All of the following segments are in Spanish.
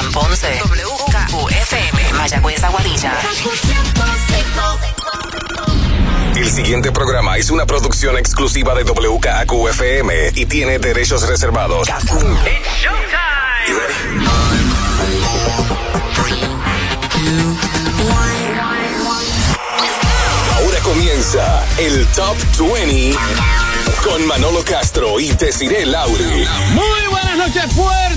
Juan Ponce. WKQFM. Mayagüez Aguadilla. El siguiente programa es una producción exclusiva de WKQFM y tiene derechos reservados. Ahora comienza el Top 20 con Manolo Castro y Desiree Lauri. Muy buenas noches, Puerto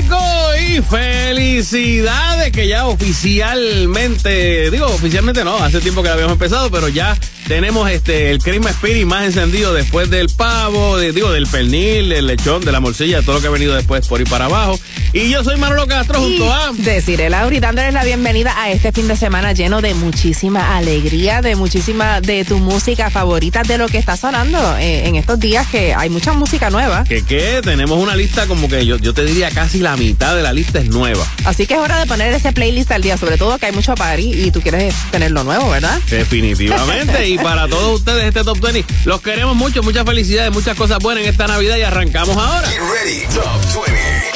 Y felicidades que ya oficialmente, digo oficialmente no, hace tiempo que habíamos empezado, pero ya tenemos este el Christmas Spirit más encendido después del pavo, de- digo, del pernil, del lechón, de la morcilla, todo lo que ha venido después por ir para abajo. Y yo soy Manolo Castro junto a... Deciré Lauri, dándoles la bienvenida a este fin de semana lleno de muchísima alegría, de muchísima de tu música favorita, de lo que está sonando eh, en estos días, que hay mucha música nueva. Que qué, tenemos una lista como que yo, yo te diría casi la mitad de la lista es nueva. Así que es hora de poner ese playlist al día, sobre todo que hay mucho party y tú quieres tenerlo nuevo, ¿verdad? Definitivamente. y para todos ustedes, este Top 20, los queremos mucho, muchas felicidades, muchas cosas buenas en esta Navidad y arrancamos ahora. Get ready, Top 20.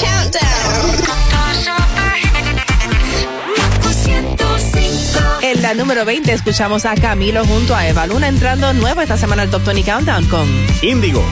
En la número 20 escuchamos a Camilo junto a Eva Luna entrando nuevo esta semana al Top 20 Countdown con Índigo.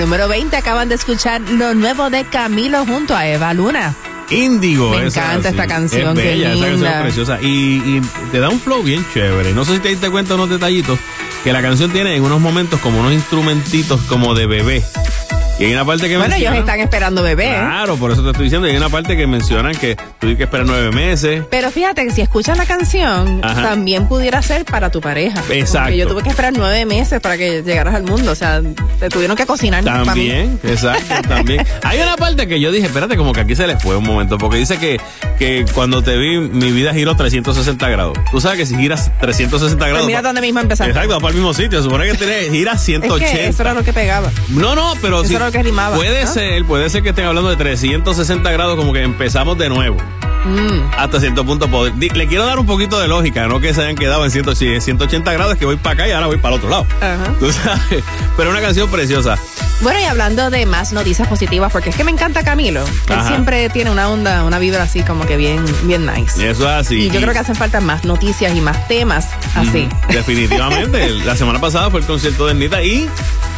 Número 20 acaban de escuchar lo nuevo de Camilo junto a Eva Luna. Índigo. Me esa, encanta sí. esta canción, Es bella, esa canción linda. es preciosa. Y, y te da un flow bien chévere. No sé si te diste cuenta de unos detallitos. que la canción tiene en unos momentos como unos instrumentitos como de bebé. Y hay una parte que Bueno, ellos están esperando bebé. ¿eh? Claro, por eso te estoy diciendo. Y hay una parte que mencionan que tuviste que esperar nueve meses. Pero fíjate que si escuchas la canción, Ajá. también pudiera ser para tu pareja. Exacto. Porque yo tuve que esperar nueve meses para que llegaras al mundo. O sea, te tuvieron que cocinar para mí. También, exacto, también. Hay una parte que yo dije, espérate, como que aquí se le fue un momento, porque dice que, que cuando te vi, mi vida giró 360 grados. Tú sabes que si giras 360 Pues grados. mira dónde mismo empezaste. Exacto, para el mismo sitio. Supone que tenés, gira Es 180. que eso era lo que pegaba. No, no, pero Eso sí. era lo que rimaba, Puede ¿no? ser, puede ser que estén hablando de 360 grados, como que empezamos de nuevo. Mm. Hasta cierto punto. pod- di- Le quiero dar un poquito de lógica, no que se hayan quedado en 100 si es 180 grados, que voy para acá y ahora voy para el otro lado. Tú sabes. Pero una canción preciosa. Bueno, y hablando de más noticias positivas, porque es que me encanta Camilo. Él siempre tiene una onda, una vibra así como que bien, bien nice. Eso es así. Y yo creo que hacen falta más noticias y más temas así. Ujú, Definitivamente. la semana pasada fue el concierto de Nita y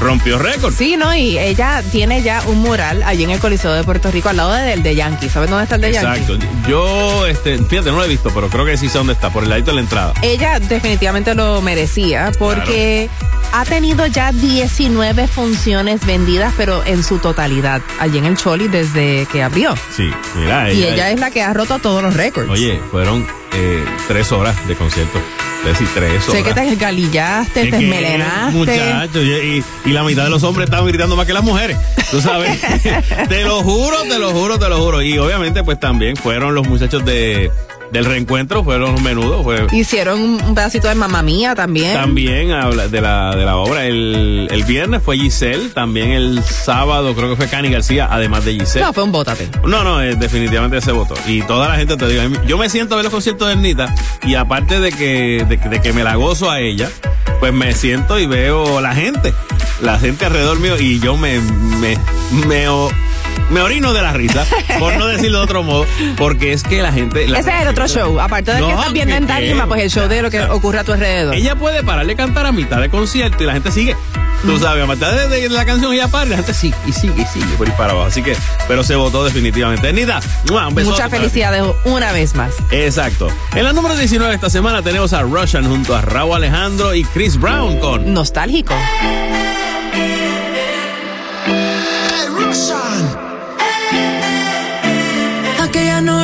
rompió récord. Sí, ¿no? Y ella tiene ya un mural allí en el Coliseo de Puerto Rico al lado del de Yankee. ¿Sabes dónde está el de Yankee? Exacto. Yo, este, fíjate, no lo he visto, pero creo que sí sé dónde está, por el ladito de la entrada. Ella definitivamente lo merecía porque ha tenido ya 19 funciones vendidas, pero en su totalidad, allí en el Choli desde que abrió. Sí, mira, Y ella es la que ha roto todos los récords. Oye, fueron eh, tres horas de concierto. Es decir, tres horas. sé que te esgalillaste, Es te esmelenaste. Muchachos, y, y la mitad de los hombres estaban gritando más que las mujeres. Tú sabes. te lo juro, te lo juro, te lo juro. Y obviamente, pues también fueron los muchachos de, del reencuentro, fueron los menudos. Fue, Hicieron un pedacito de mamá mía también. También habla de la, de la obra. El, el viernes fue Giselle, también el sábado creo que fue Cani García, además de Giselle. No, fue un bótate. No, no, eh, definitivamente se votó. Y toda la gente te digo, yo me siento a ver los conciertos de Ernita y aparte de que, de, que- de que me la gozo a ella, pues me siento y veo la gente, la gente alrededor mío y yo me, me, me, me orino de la risa, por no decirlo de otro modo, porque es que la gente... la Ese es el otro show. Aparte de No, que estás viendo en pues el show de lo que ocurre a tu alrededor. Ella puede pararle a cantar a mitad de concierto y la gente sigue. Tú sabes, a mitad de, de la canción ella para y la gente sigue y sigue y sigue por ahí para abajo. Así que, pero se votó definitivamente. ¡mua! un besote Muchas felicidades una vez más. Exacto. En la número 19 esta semana tenemos a Russian junto a Raúl Alejandro y Chris Brown con Nostálgico.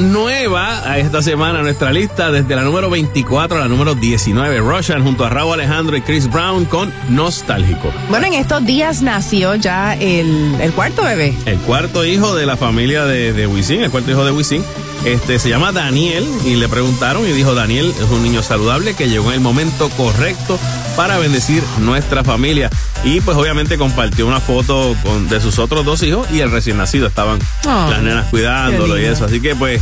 nueva a esta semana nuestra lista, desde la número 24 a la número 19. Russian junto a Raúl Alejandro y Chris Brown con Nostálgico. Bueno, en estos días nació ya el, el cuarto bebé. El cuarto hijo de la familia de, de Wisin, el cuarto hijo de Wisin. Este se llama Daniel y le preguntaron y dijo Daniel es un niño saludable que llegó en el momento correcto para bendecir nuestra familia. Y pues obviamente compartió una foto con, de sus otros dos hijos y el recién nacido. Estaban Oh, las nenas cuidándolo y eso. Así que pues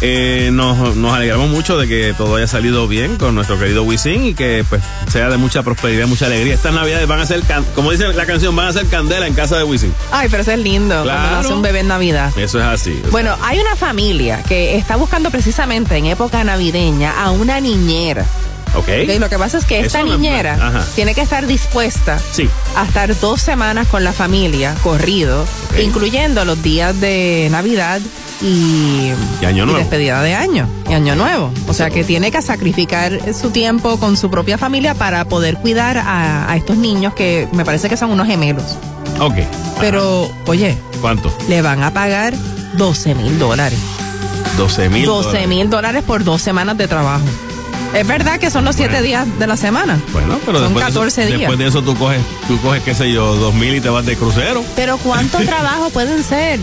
eh, nos, nos alegramos mucho de que todo haya salido bien con nuestro querido Wisin y que pues sea de mucha prosperidad, mucha alegría. Estas navidades van a ser, can- como dice la canción, van a ser candela en casa de Wisin. Ay, pero eso es lindo. Claro. Cuando nace un bebé en Navidad. Eso es así. Bueno, hay una familia que está buscando precisamente en época navideña a una niñera. Ok. Ok, Lo que pasa es que esta Eso niñera tiene que estar dispuesta Sí. a estar dos semanas con la familia corrido, incluyendo los días de Navidad y, Y Año Nuevo. despedida de año y Año Nuevo. O sea que tiene que sacrificar su tiempo con su propia familia para poder cuidar a, a estos niños que me parece que son unos gemelos. Ok. Pero, oye, ¿Cuánto? le van a pagar 12 mil dólares. 12 mil. 12 mil dólares por dos semanas de trabajo. Es verdad que son los siete Bueno. días de la semana. Bueno, pero son después, de 14 eso, días. después de eso tú coges, tú coges, qué sé yo, dos mil y te vas de crucero. Pero ¿cuánto trabajo pueden ser?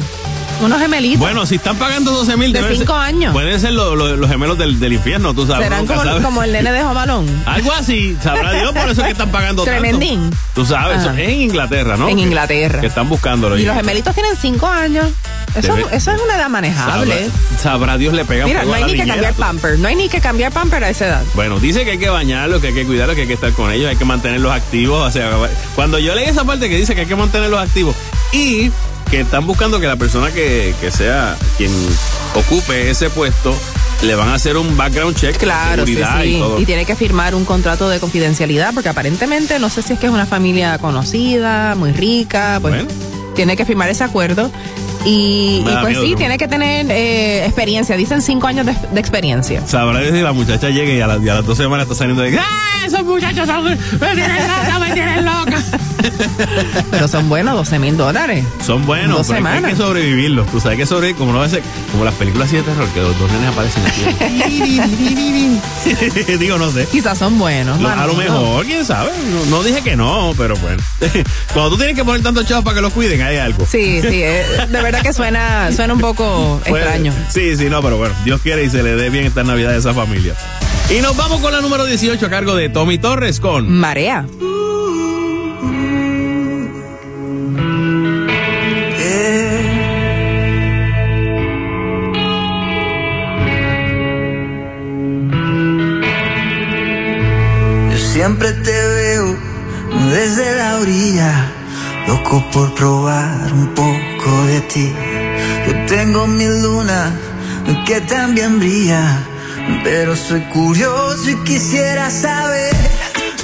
Unos gemelitos. Bueno, si están pagando 12 mil De cinco años. Pueden ser lo- lo- los gemelos del, del infierno, tú sabes. Serán como, sabes. como el nene de Jomalón. Algo así, sabrá Dios, por eso es que están pagando Tremendín. tanto. Tú sabes, eso es en Inglaterra, ¿no? En Inglaterra. Que están buscándolo. Y los gemelitos tienen cinco años. Eso, Debe- eso es una edad manejable. Sabrá, sabrá Dios le pega Mira, no hay ni que cambiar pamper. No hay ni que cambiar pamper a esa edad. Bueno, dice que hay que bañarlos, que hay que cuidarlos, que hay que estar con ellos, hay que mantenerlos activos. O sea, cuando yo leí esa parte que dice que hay que mantenerlos activos y que están buscando que la persona que, que sea quien ocupe ese puesto le van a hacer un background check Claro, sí, y todo. Y tiene que firmar un contrato de confidencialidad porque aparentemente no sé si es que es una familia conocida, muy rica, pues Bueno. tiene que firmar ese acuerdo. Y, y pues sí, tiene que tener eh, experiencia. Dicen cinco años de, de experiencia. Sabrá si la muchacha llega y a, las- y a las dos semanas está saliendo de... ¡Ah, esos muchachos son... me tienen loca, me tienen loca! Pero son buenos, 12 mil dólares. Son buenos, Dos pero hay semanas. que sobrevivirlos. Tú sabes hay que sobrevivir, como no ser, como las películas así de terror, que los dos nenes aparecen aquí. Digo, no sé. Quizás son buenos. Lo- a lo mejor, quién sabe. No, no dije que no, pero bueno. Cuando tú tienes que poner tantos chavos para que los cuiden, hay algo. Sí, sí, eh, de verdad que suena, suena un poco Puede- extraño. Sí, sí, no, pero bueno, Dios quiere y se le dé bien esta Navidad a esa familia. Y nos vamos con la número 18 a cargo de Tommy Torres con Marea. Yo tengo mi luna que también brilla, pero soy curioso y quisiera saber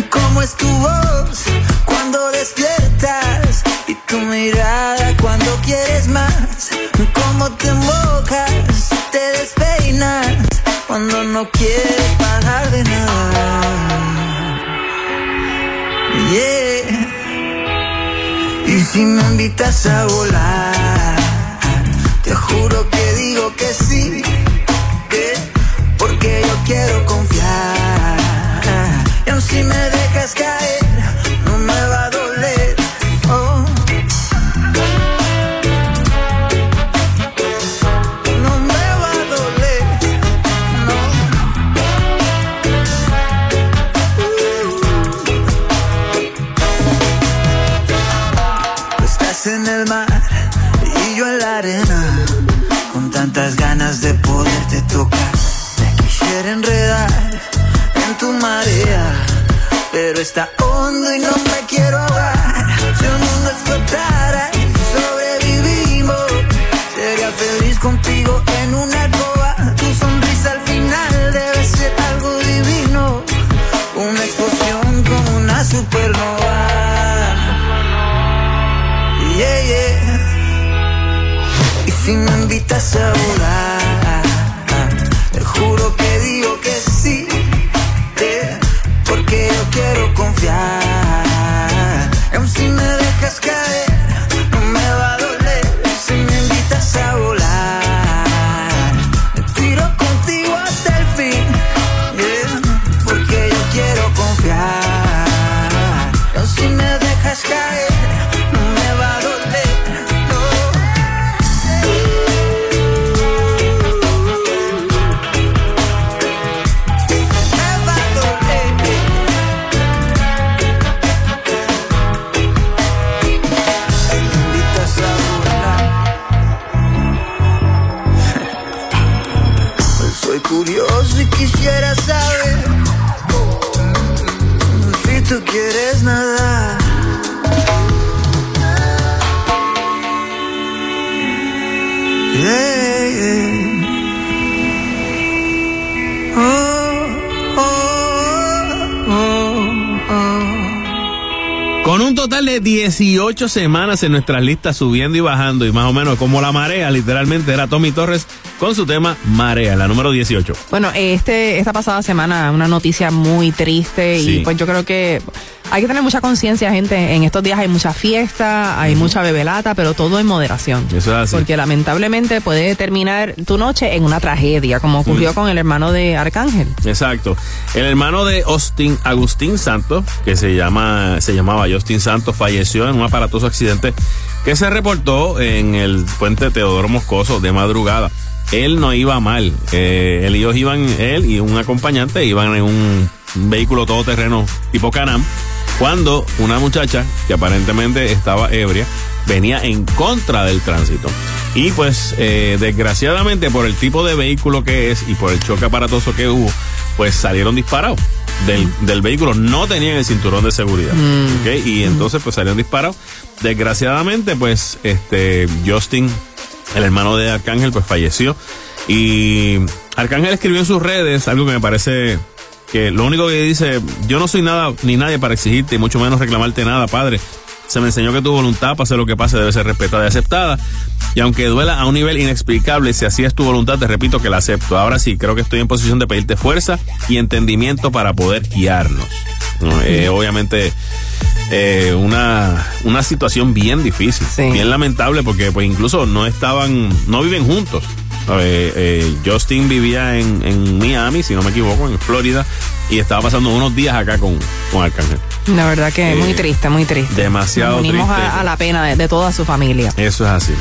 cómo es tu voz cuando despiertas y tu mirada cuando quieres más, cómo te embocas, te despeinas cuando no quieres parar de nada. Yeah. Y si me invitas a volar, juro que digo que sí, 18 semanas en nuestras listas subiendo y bajando y más o menos como la marea, literalmente era Tommy Torres con su tema Marea, la número 18. Bueno, este, esta pasada semana una noticia muy triste Sí. y pues yo creo que hay que tener mucha conciencia, gente. En estos días hay mucha fiesta, hay mucha bebelata, pero todo en moderación. Eso es así. Porque lamentablemente puede terminar tu noche en una tragedia, como ocurrió Mm. con el hermano de Arcángel. Exacto. El hermano de Austin, Agustín Santos, que se llama, se llamaba Justin Santos, falleció en un aparatoso accidente que se reportó en el puente Teodoro Moscoso de madrugada. Él no iba mal. Eh, él y ellos iban, él y un acompañante iban en un vehículo todoterreno tipo Canam. Cuando una muchacha que aparentemente estaba ebria venía en contra del tránsito. Y pues eh, desgraciadamente por el tipo de vehículo que es y por el choque aparatoso que hubo, pues salieron disparados del, del vehículo. No tenían el cinturón de seguridad. ¿ok? Y entonces pues salieron disparados. Desgraciadamente pues este Justin, el hermano de Arcángel, pues falleció. Y Arcángel escribió en sus redes algo que me parece que lo único que dice, yo no soy nada ni nadie para exigirte y mucho menos reclamarte nada, padre. Se me enseñó que tu voluntad, pase lo que pase, debe ser respetada y aceptada. Y aunque duela a un nivel inexplicable, si así es tu voluntad, te repito que la acepto. Ahora sí, creo que estoy en posición de pedirte fuerza y entendimiento para poder guiarnos. ¿no? Eh, obviamente, eh, una, una situación bien difícil, Sí. bien lamentable, porque pues incluso no estaban, no viven juntos. Eh, eh, Justin vivía en, en Miami, si no me equivoco, en Florida, y estaba pasando unos días acá con, con Arcángel. La verdad que Eh, muy triste, muy triste. demasiado Nos unimos triste. A, a la pena de, de toda su familia. Eso es así.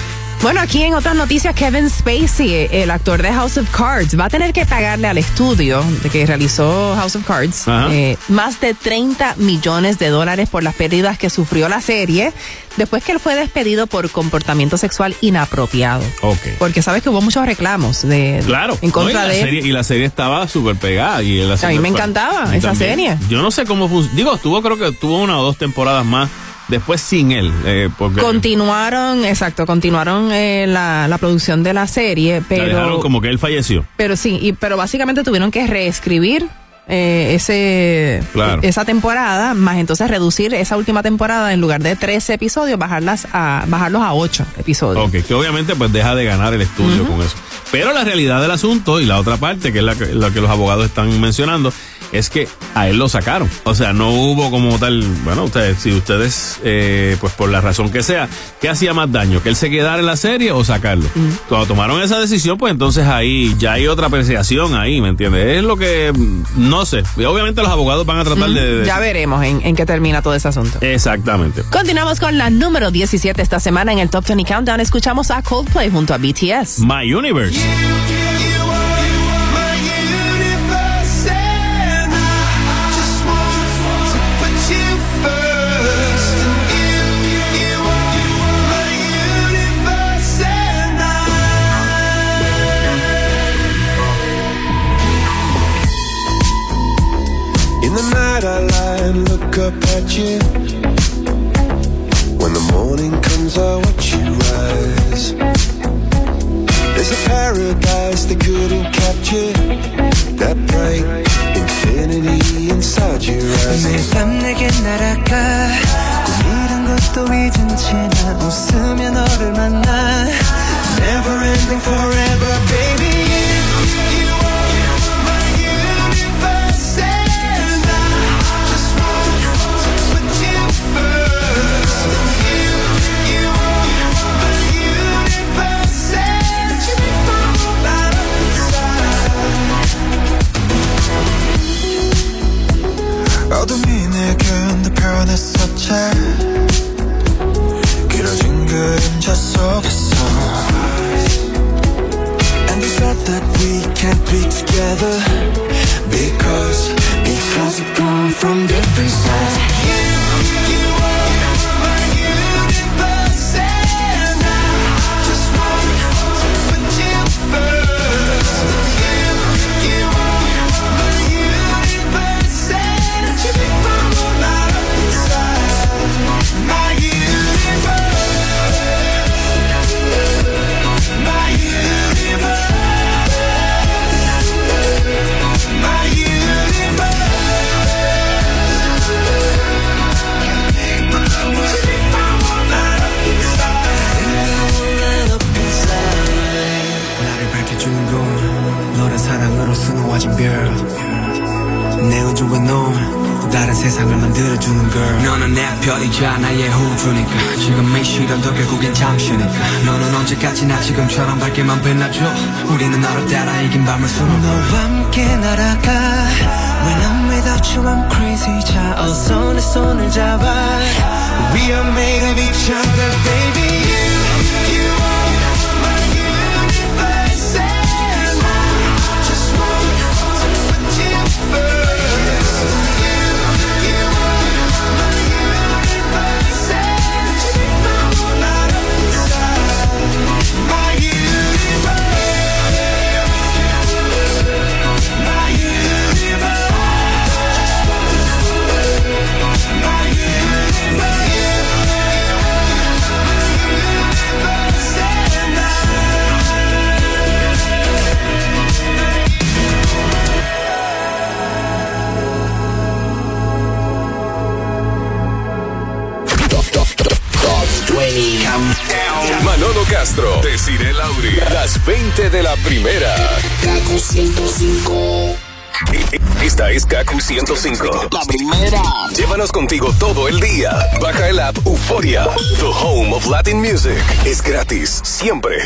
Bueno, aquí en otras noticias, Kevin Spacey, el actor de House of Cards, va a tener que pagarle al estudio de que realizó House of Cards eh, más de 30 millones de dólares por las pérdidas que sufrió la serie después que él fue despedido por comportamiento sexual inapropiado. Ok. Porque sabes que hubo muchos reclamos de Claro. en No, contra la de él. serie, y la serie estaba súper pegada. Y la serie me encantaba mí esa también. serie. Yo no sé cómo. Digo, estuvo, creo que tuvo una o dos temporadas más después sin él. eh, porque Continuaron, exacto, continuaron eh, la, la producción de la serie, la dejaron pero como que él falleció. Pero sí, y, pero básicamente tuvieron que reescribir eh, ese Claro. esa temporada, más entonces reducir esa última temporada en lugar de 13 episodios, bajarlas a bajarlos a 8 episodios. Ok, que obviamente pues deja de ganar el estudio con eso. Pero la realidad del asunto y la otra parte, que es la que, la que los abogados están mencionando, es que a él lo sacaron. O sea, no hubo como tal, bueno, ustedes, si ustedes, eh, pues por la razón que sea, ¿qué hacía más daño? ¿Que él se quedara en la serie o sacarlo? Cuando tomaron esa decisión, pues entonces ahí ya hay otra apreciación ahí, ¿me entiendes? Es lo que, mm, no sé, y obviamente los abogados van a tratar de... de- Ya veremos en, en qué termina todo ese asunto. Exactamente. Continuamos con la número 17 esta semana en el Top 20 Countdown. Escuchamos a Coldplay junto a BTS. My Universe. and look up at you. When the morning comes, I watch you rise. There's a paradise they couldn't capture. That bright infinity inside your eyes. 매일 밤 내게 날아가 꿈이란 것도 잊은 채 나 웃으 thinking about my funeral 105. La primera. Llévanos contigo todo el día. Baja el app Euforia. The home of Latin music. Es gratis, siempre.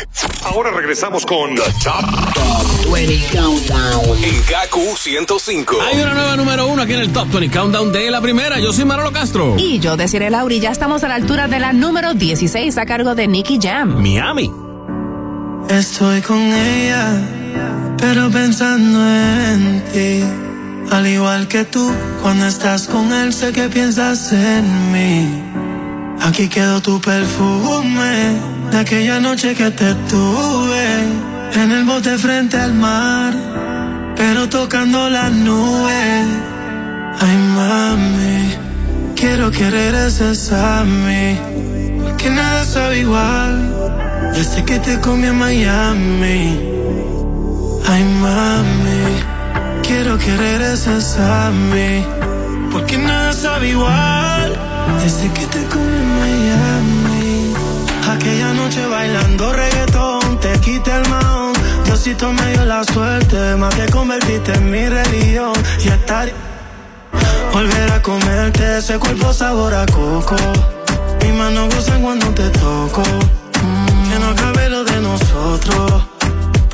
Ahora regresamos con The Top, 20 Countdown. En Kaku 105. Hay una nueva número uno aquí en el Top 20 Countdown de la primera. Yo soy Manolo Castro. Y yo, Desiree Lauri, ya estamos a la altura de la número 16 a cargo de Nicky Jam. Miami. Estoy con ella, pero pensando en ti. Al igual que tú, cuando estás con él, sé que piensas en mí. Aquí quedó tu perfume de aquella noche que te tuve en el bote frente al mar, pero tocando las nubes. Ay, mami, quiero que regreses a mí, porque nada sabe igual desde que te comí en Miami. Ay, mami, quiero que regreses a mí, porque nada sabe igual desde que te comí en Miami. Aquella noche bailando reggaetón, te quité el maón. Diosito me dio la suerte, más te convertiste en mi religión. Y estar. Volver a comerte ese cuerpo sabor a coco. Mis manos gozan cuando te toco. Mm, que no acabe lo de nosotros.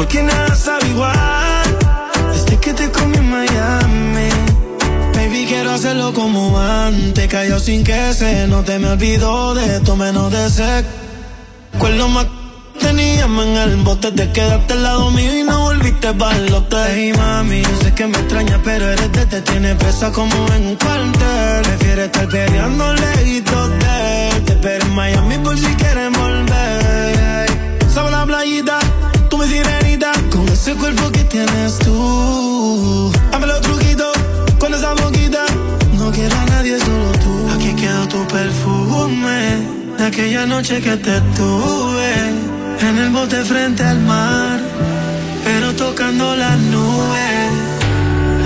Porque nada sabe igual. Desde que te comí en Miami. Baby, quiero hacerlo como antes. Cayó sin que se note, me olvidó de esto menos de sec. Recuerdo más teníamos en el bote. Te quedaste al lado mío y no volviste para el hotel. Hey, mami, yo sé que me extrañas, pero eres de te tiene presa como en un cuartel. Prefiere estar peleando lejitos de. Te espero en Miami por si quieres volver. Sabe la playita, mi sirenita. Con ese cuerpo que tienes tú. Dame los truquitos con esa boquita. No quiero a nadie, solo tú. Aquí quedó tu perfume. De aquella noche que te tuve. En el bote frente al mar. Pero tocando las nubes.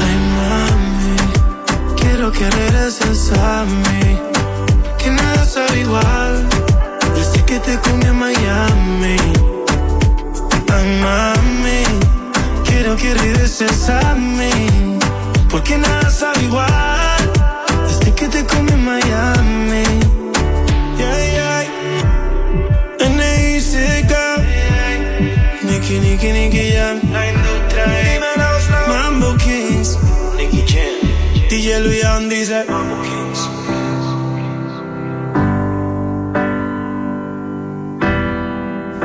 Ay, mami. Quiero que regreses a mí. Que nada sabe igual. Desde que te comí en Miami. Ay, mami. Quiero que regreses a mí. Porque nada sabe igual. Desde que te comí en Miami. Yeah, yeah. N.I.C.K. Nicky, Nicky, Nicky Jam. Mambo Kings. Nicky Jam. DJ Luyan dice Mambo Kings.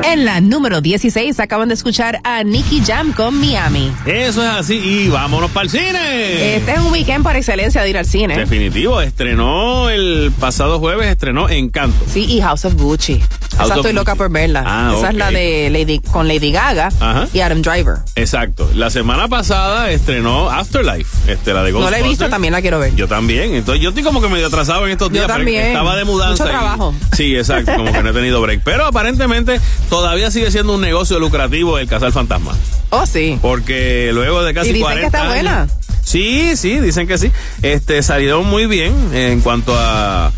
En la número 16 acaban de escuchar a Nicky Jam con Miami. Eso es así. Y vámonos para el cine. Este es un weekend por excelencia de ir al cine. Definitivo, estrenó el pasado jueves, estrenó Encanto. Sí, y House of Gucci. Esa estoy loca por verla. Ah, Esa es la de Lady, con Lady Gaga Ajá. y Adam Driver. Exacto. La semana pasada estrenó Afterlife, este, la de No la he visto, Ghostbusters. también la quiero ver. Yo también. Entonces, yo estoy como que medio atrasado en estos Yo días. también. Estaba de mudanza. Mucho y- trabajo. Sí, exacto. Como que no he tenido break. Pero aparentemente todavía sigue siendo un negocio lucrativo el cazar fantasmas. Oh, sí. Porque luego de casi Y dicen 40 que está años- buena. Sí, sí, dicen que sí. Este, salieron muy bien en cuanto a...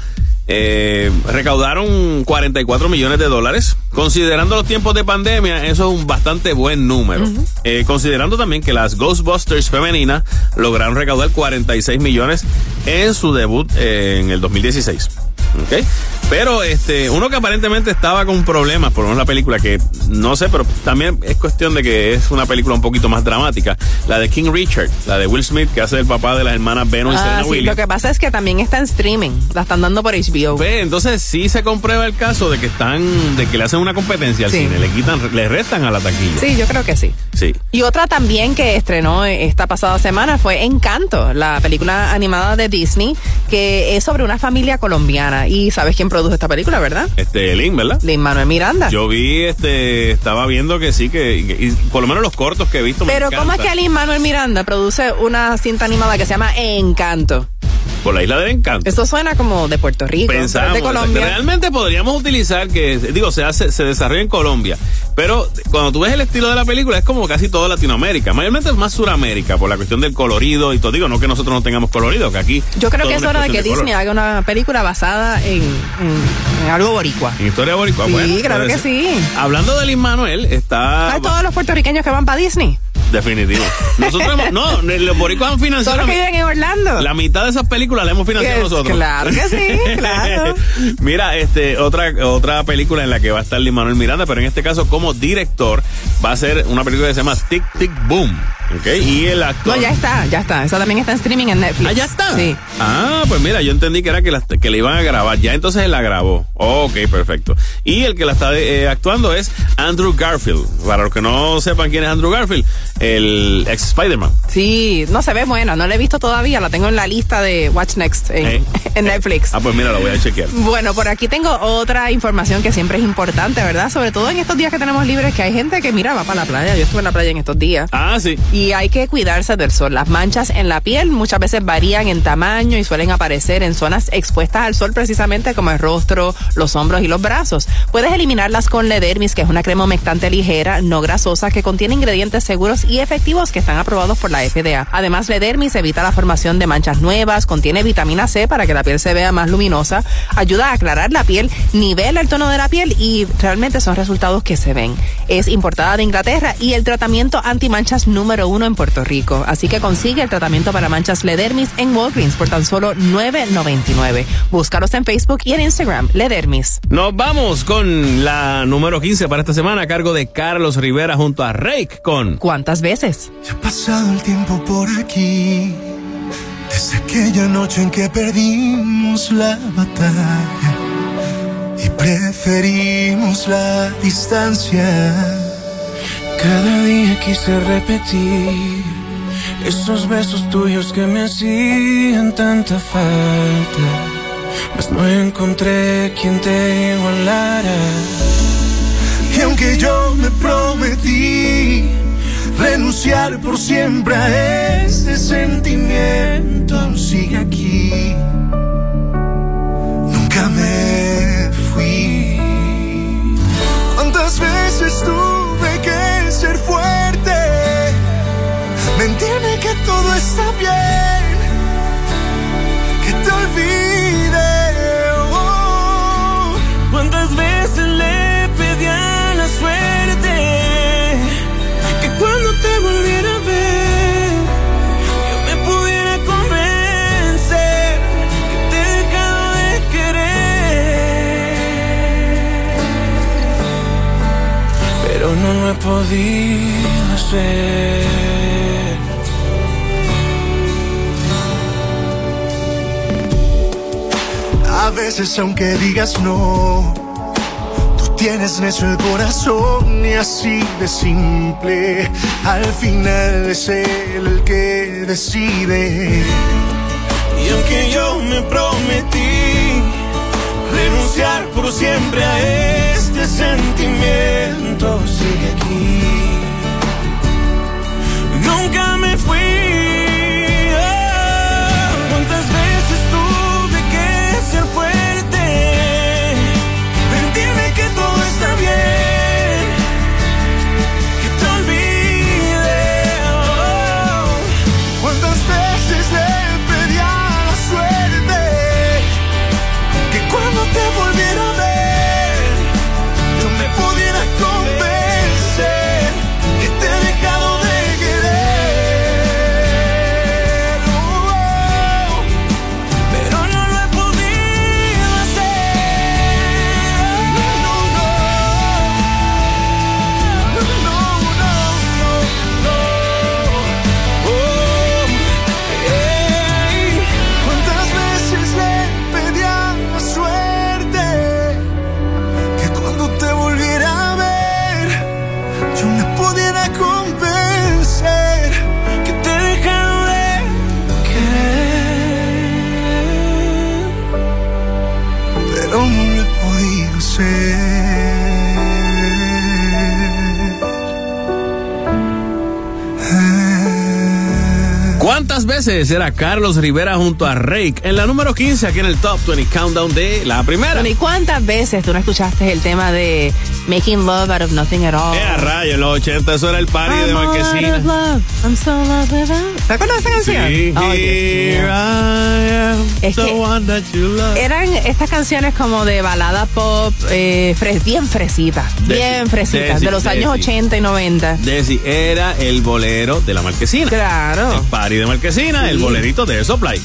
eh, recaudaron 44 millones de dólares. Considerando los tiempos de pandemia, eso es un bastante buen número. Eh, considerando también que las Ghostbusters femeninas lograron recaudar 46 millones en su debut eh, en el 2016. ¿Ok? Pero este, uno que aparentemente estaba con problemas, por lo menos la película, que no sé, pero también es cuestión de que es una película un poquito más dramática. La de King Richard, la de Will Smith, que hace el papá de las hermanas Venus y Ah, Serena sí, Williams. lo que pasa es que también está en streaming. La están dando por HBO. Ve, entonces sí se comprueba el caso de que están, de que le hacen una competencia al Sí. cine, le quitan, le restan a la taquilla. Sí, yo creo que sí. Sí. Y otra también que estrenó esta pasada semana fue Encanto, la película animada de Disney, que es sobre una familia colombiana. Y sabes quién produjo esta película, ¿verdad? Este, Lin, ¿verdad? Lin Manuel Miranda. Yo vi, este, estaba viendo que sí, que, y por lo menos los cortos que he visto me Pero ¿cómo es que Lin Manuel Miranda produce una cinta animada que se llama Encanto? Por la isla del encanto. Eso suena como de Puerto Rico, Pensamos, de Colombia. realmente podríamos utilizar que, digo, se hace, se desarrolla en Colombia, pero cuando tú ves el estilo de la película es como casi toda Latinoamérica, mayormente es más Suramérica por la cuestión del colorido y todo. Digo, no que nosotros no tengamos colorido, que aquí. Yo creo que es hora de que. Disney haga una película basada en, en- en algo boricua. En historia boricua, Sí, bueno, claro que sí. Hablando de Lin Manuel, está ¿Sabes todos los puertorriqueños que van para Disney? Definitivo. Nosotros hemos, no, los boricuas han Todos financiado los la, que viven en Orlando. la mitad de esas películas la hemos financiado nosotros. claro que sí, claro. Mira, este, otra, otra película en la que va a estar Lin Manuel Miranda, pero en este caso como director, va a ser una película que se llama Tic Tic Boom. ¿Ok? Y el actor. No, ya está, ya está. Esa también está en streaming en Netflix. Ah, ya está. Sí. Ah, pues mira, yo entendí que era que la, que le iban a grabar. Ya entonces él la grabó. Ok, perfecto. Y el que la está eh, actuando es Andrew Garfield. Para los que no sepan quién es Andrew Garfield, el ex Spider-Man. Sí, no se ve buena, no la he visto todavía, la tengo en la lista de Watch Next en, Eh. en Netflix. Ah, pues mira, lo voy a chequear. Bueno, por aquí tengo otra información que siempre es importante, ¿verdad? Sobre todo en estos días que tenemos libres, que hay gente que, mira, va para la playa. Yo estuve en la playa en estos días. Ah, sí. Y hay que cuidarse del sol. Las manchas en la piel muchas veces varían en tamaño y suelen aparecer en zonas expuestas al sol precisamente como el rostro, los hombros y los brazos. Puedes eliminarlas con Ledermis, que es una crema humectante ligera, no grasosa, que contiene ingredientes seguros y efectivos que están aprobados por la FDA. Además, Ledermis evita la formación de manchas nuevas, contiene vitamina C para que la piel se vea más luminosa, ayuda a aclarar la piel, nivela el tono de la piel y realmente son resultados que se ven. Es importada de Inglaterra y el tratamiento antimanchas número uno en Puerto Rico. Así que consigue el tratamiento para manchas Ledermis en Walgreens por tan solo $9.99. Búscalos en Facebook y en Instagram, Ledermis. Nos vamos con la número 15 para esta semana a cargo de Carlos Rivera junto a Rake con ¿Cuántas veces? Ha pasado el tiempo por aquí, desde aquella noche en que perdimos la batalla y preferimos la distancia. Cada día quise repetir esos besos tuyos que me hacían tanta falta, mas no encontré quien te igualara. Y aunque yo me prometí renunciar por siempre a este sentimiento, sigue aquí. Podido hacer. A veces aunque digas no, tú tienes necio el corazón y así de simple. Al final es el que decide. Y aunque yo me prometí renunciar por siempre a este sentimiento sigue ser. ¿Cuántas veces era Carlos Rivera junto a Rake en la número 15 aquí en el Top 20 Countdown de la primera? ¿y cuántas veces tú no escuchaste el tema de Making Love Out of Nothing at All? Eh, a rayo, en los 80 eso era el party de I'm out of Marquesina. love, I'm so in love without- ¿Te acuerdas de esa canción? Sí, Oh, here. I am, Es the que- one that you love. Eran estas canciones como de balada pop, eh, fres- bien fresitas, bien fresitas, Desi, de los años Desi. 80 y 90. Desi, era el bolero de la Marquesina. Claro. El party de Marquesina, el Sí. bolerito de Supply.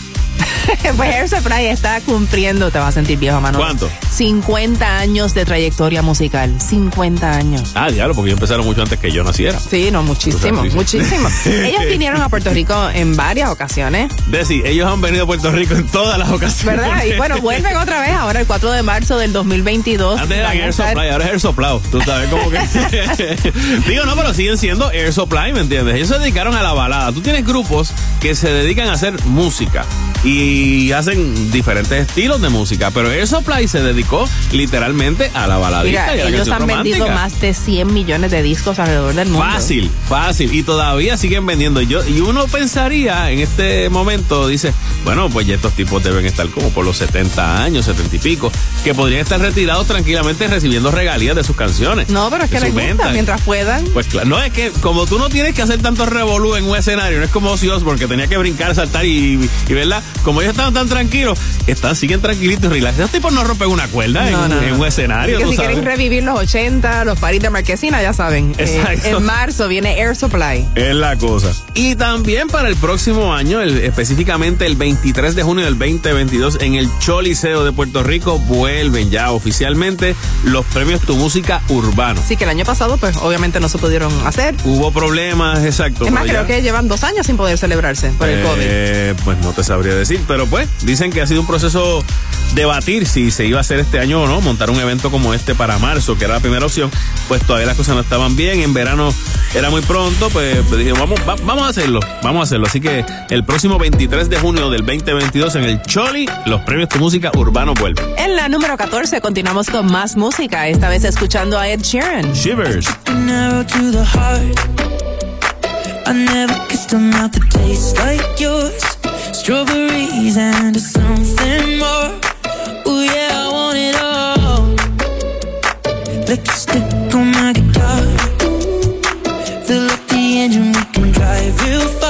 pues Air Supply está cumpliendo, te vas a sentir viejo, Manuel. ¿Cuánto? 50 años de trayectoria musical. 50 años. Ah, diablo, porque ellos empezaron mucho antes que yo naciera. Sí, no, muchísimo, muchísimo. Ellos vinieron a Puerto Rico en varias ocasiones, Desi, ellos han venido a Puerto Rico en todas las ocasiones. ¿verdad? Y bueno, vuelven otra vez ahora el 4 de marzo del 2022. Antes eran Air estar- Supply, ahora es Air Soplado. Tú sabes cómo que. Digo, no, pero siguen siendo Air Supply, ¿me entiendes? Ellos se dedicaron a la balada. Tú tienes grupos que se dedican a hacer música y hacen diferentes estilos de música, pero Air Supply se dedicó literalmente a la baladita Mira, y a la ellos han vendido más de 100 millones de discos alrededor del mundo. Fácil, fácil. Y todavía siguen vendiendo. Y Yo, y uno pensaría en este momento, dice, bueno, pues ya estos tipos deben estar como por los 70 años, 70 y pico, que podrían estar retirados tranquilamente recibiendo regalías de sus canciones. No, pero es que les gusta mientras puedan. Pues claro, no es que como tú no tienes que hacer tanto revolú en un escenario, no es como Ozzy Osbourne que tenía que brincar, saltar y, y verdad, como ellos estaban tan tranquilos, están, siguen tranquilitos y relax. Esos tipos no rompen una cuerda No, en, no, en no. un escenario. Así que tú si sabes. quieren revivir los 80, los paris de Marquesina, ya saben. Eh, Exacto. en marzo viene Air Supply. Es la cosa. Y también para el próximo año, el- específicamente el 23 de junio del 2022, en el Choliseo de Puerto Rico, vuelven ya oficialmente los premios Tu Música Urbano. Así que el año pasado, pues obviamente no se pudieron hacer. Hubo problemas, exacto. es más, creo ya- que llevan dos años sin poder celebrarse por el COVID. Eh, Pues no te sabría decir, pero pues dicen que ha sido un proceso debatir si se iba a hacer este año o no, montar un evento como este para marzo, que era la primera opción, pues todavía las cosas no estaban bien, en verano era muy pronto, pues, pues dije, vamos, va- vamos a hacerlo, vamos a hacerlo. Así que el próximo 23 de junio del 2022 en el Choli, los premios de música urbano vuelven. En la número 14 continuamos con más música, esta vez escuchando a Ed Sheeran. Shivers. An arrow to the heart. I never kissed a mouth that tastes like yours. Strawberries and something more. Ooh yeah, I want it all. Lipstick on my guitar. Fill up the engine, we can drive real far.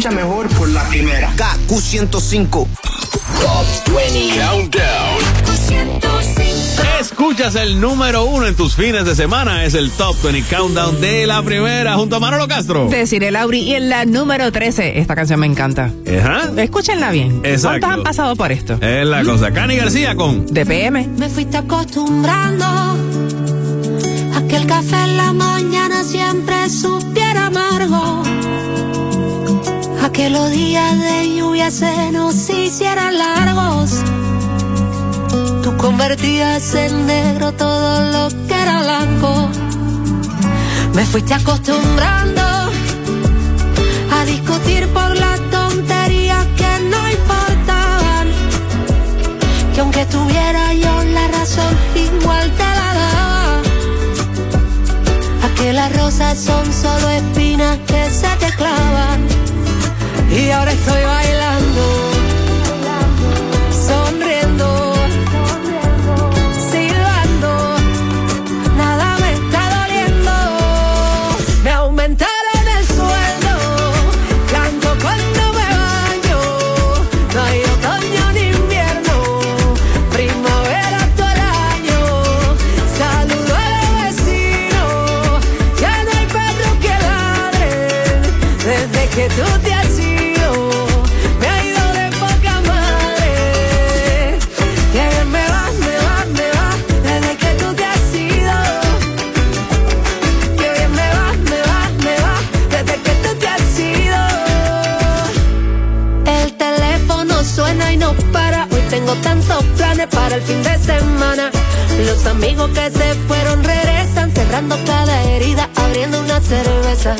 Escucha mejor por la primera. KQ105. Top 20 Countdown. Escuchas el número uno en tus fines de semana. Es el Top 20 Countdown de la primera junto a Manolo Castro. Deciré Lauri. Y en la número 13, esta canción me encanta. Ajá. Escúchenla bien. Exacto. ¿Cuántos han pasado por esto? Es la cosa. Cani García con DPM. Me fuiste acostumbrando a que el café en la mañana siempre supiera amargo. Que los días de lluvia se nos hicieran largos. Tú convertías en negro todo lo que era blanco. Me fuiste acostumbrando a discutir por las tonterías que no importaban. Que aunque tuviera yo la razón, igual te la daba. A que las rosas son solo espinas que se te clavan. Y ahora estoy bailando, tantos planes para el fin de semana. Los amigos que se fueron regresan, cerrando cada herida, abriendo una cerveza.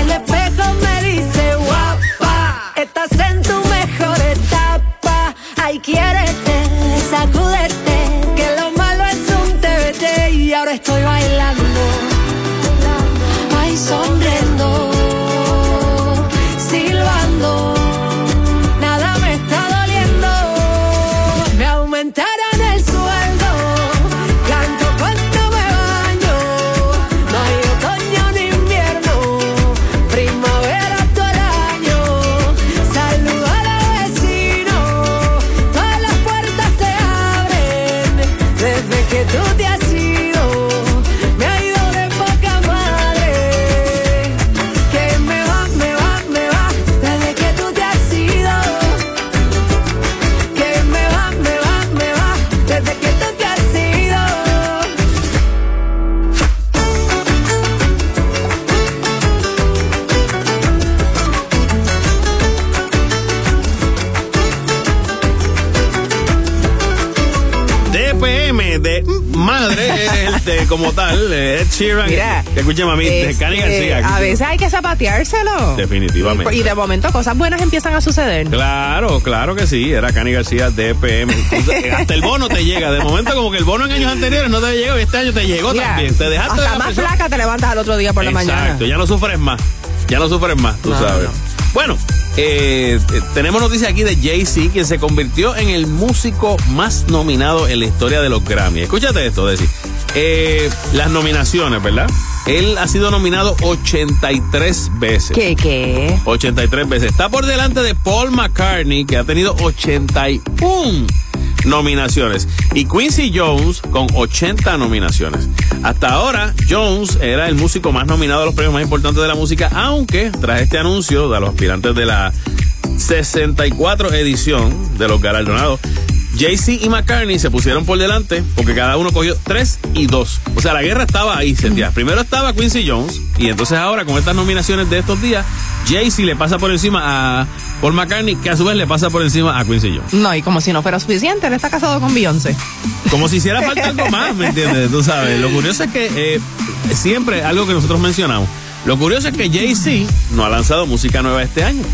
El espejo me dice, guapa, estás en tu mejor etapa. Ay, quiérete, sacúdete, que lo malo es un TBT. Y ahora estoy como tal, eh, Ed Sheeran. Mira, Escuche, mami, de Este, Cani García. a veces hay que zapateárselo. Definitivamente. Y de momento cosas buenas empiezan a suceder. Claro, claro que sí, era Cani García DPM. Entonces, Hasta el bono te llega. De momento, como que el bono en años anteriores no te llegó y este año te llegó Mira, también. Te dejaste de hasta la más presión. flaca te levantas al otro día por la mañana. Exacto, ya no sufres más. Ya no sufres más, tú No, sabes. no. Bueno, eh, eh, tenemos noticia aquí de Jay-Z, quien se convirtió en el músico más nominado en la historia de los Grammy. Escúchate esto, Desi. Eh, las nominaciones, ¿verdad? Él ha sido nominado 83 veces. ¿Qué, qué? 83 veces. Está por delante de Paul McCartney, que ha tenido 81 nominaciones. Y Quincy Jones con 80 nominaciones. Hasta ahora, Jones era el músico más nominado a los premios más importantes de la música, aunque tras este anuncio de los aspirantes de la 64 edición de los galardonados, Jay-Z y McCartney se pusieron por delante porque cada uno cogió 3 y 2. O sea, la guerra estaba ahí, sentía. Primero estaba Quincy Jones y entonces ahora con estas nominaciones de estos días, Jay-Z le pasa por encima a Paul McCartney, que a su vez le pasa por encima a Quincy Jones. No, y como si no fuera suficiente, él está casado con Beyoncé. Como si hiciera falta algo más, ¿me entiendes? Tú sabes, lo curioso es que eh, siempre algo que nosotros mencionamos. Lo curioso es que Jay-Z no ha lanzado música nueva este año.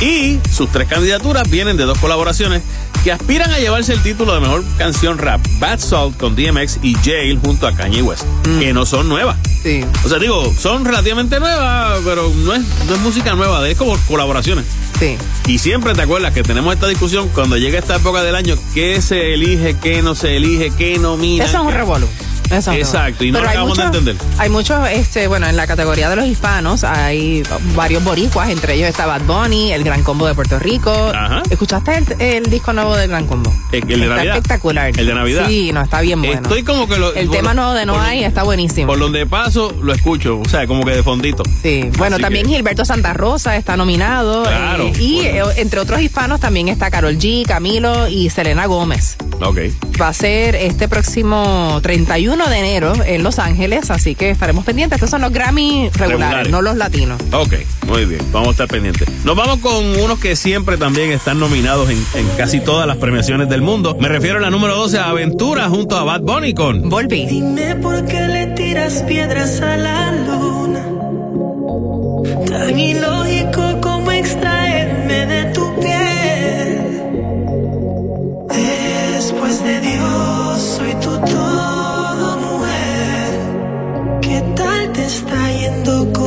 Y sus tres candidaturas vienen de dos colaboraciones que aspiran a llevarse el título de mejor canción rap, Bad Salt con DMX y Jail junto a Kanye West, que no son nuevas. Sí. O sea, digo, son relativamente nuevas, pero no es, no es música nueva, es como colaboraciones. Sí. Y siempre te acuerdas que tenemos esta discusión cuando llega esta época del año, qué se elige, qué no se elige, qué nomina. Eso es un revolú. Eso Exacto, y no Pero acabamos de muchos- entender. Hay muchos, este, bueno, en la categoría de los hispanos hay varios boricuas, entre ellos está Bad Bunny, el Gran Combo de Puerto Rico. Ajá. ¿Escuchaste el, el disco nuevo del Gran Combo? El, el de está Navidad. espectacular. El de Navidad. Sí, no, está bien bueno. Estoy como que lo. el tema nuevo de No Hay está buenísimo. Por donde paso, lo escucho. O sea, como que de fondito. Sí, bueno, Así también que- Gilberto Santa Rosa está nominado. Claro, eh, y bueno. eh, entre otros hispanos también está Carol G, Camilo y Selena Gómez. Ok. Va a ser este próximo 31 de enero en Los Ángeles, así que estaremos pendientes. Estos son los Grammy regulares, Regulares. no los latinos. Ok, muy bien, vamos a estar pendientes. Nos vamos con unos que siempre también están nominados en, en casi todas las premiaciones del mundo. Me refiero a la número 12, Aventura, junto a Bad Bunny con... Volví. Dime por qué le tiras piedras a la luna. Tan ilógico como extraerme de tu piel. Después de Dios, soy tu todo, te está yendo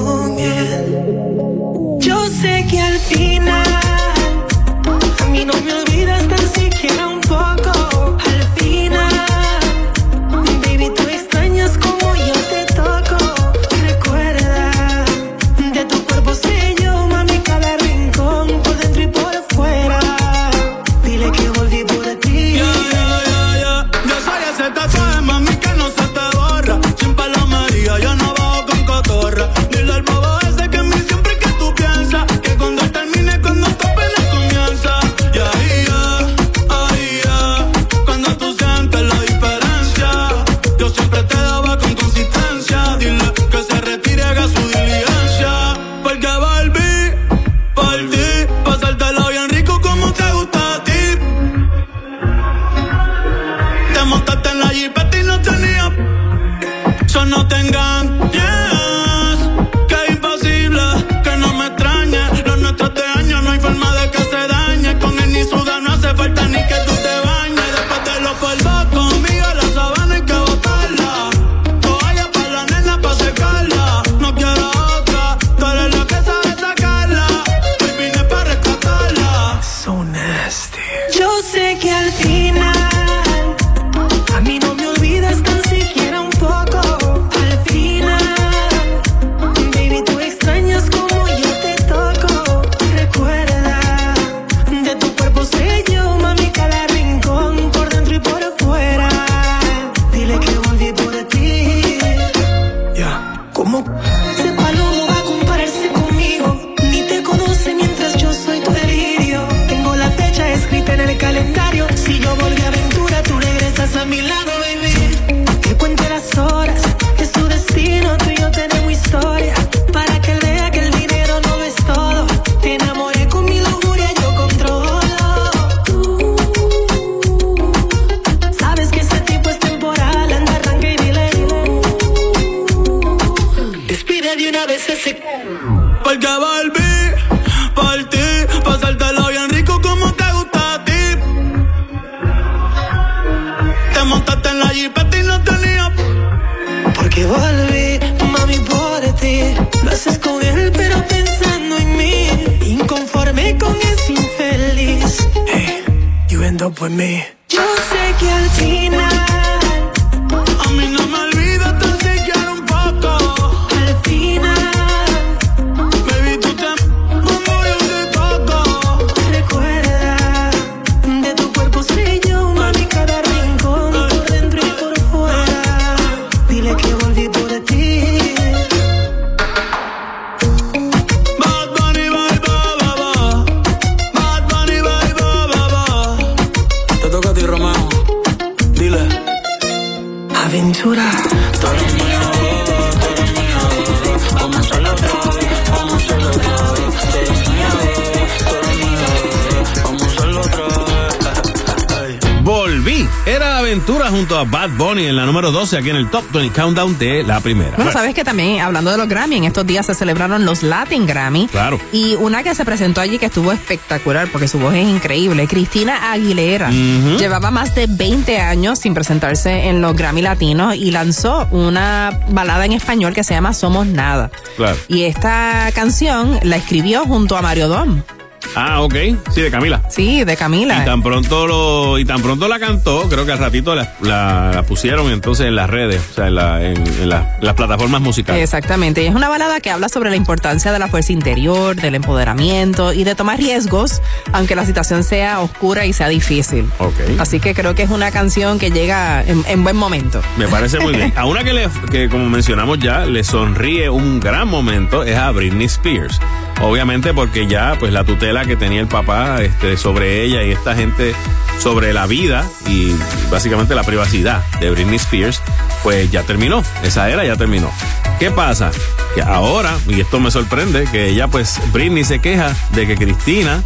Junto a Bad Bunny en la número 12 aquí en el Top 20 Countdown de la primera. Bueno, sabes que también, hablando de los Grammy, en estos días se celebraron los Latin Grammy. Claro. Y una que se presentó allí que estuvo espectacular porque su voz es increíble, Cristina Aguilera. Llevaba más de 20 años sin presentarse en los Grammy Latinos y lanzó una balada en español que se llama Somos Nada. Claro. Y esta canción la escribió junto a Mario Dom. Ah, ok. Sí, de Camila. Sí, de Camila. Y tan pronto lo, y tan pronto la cantó, creo que al ratito la, la- la pusieron entonces en las redes, o sea, en, la- en- en la- las plataformas musicales. Exactamente, y es una balada que habla sobre la importancia de la fuerza interior, del empoderamiento y de tomar riesgos, aunque la situación sea oscura y sea difícil. Ok. Así que creo que es una canción que llega en, en buen momento. Me parece muy bien. A una que, le, que, como mencionamos ya, le sonríe un gran momento es a Britney Spears. Obviamente porque ya, pues la tutela que tenía el papá este, sobre ella y esta gente sobre la vida y básicamente la privacidad de Britney Spears, pues ya terminó. Esa era ya terminó. ¿Qué pasa? Que ahora, y esto me sorprende, que ella, pues, Britney se queja de que Cristina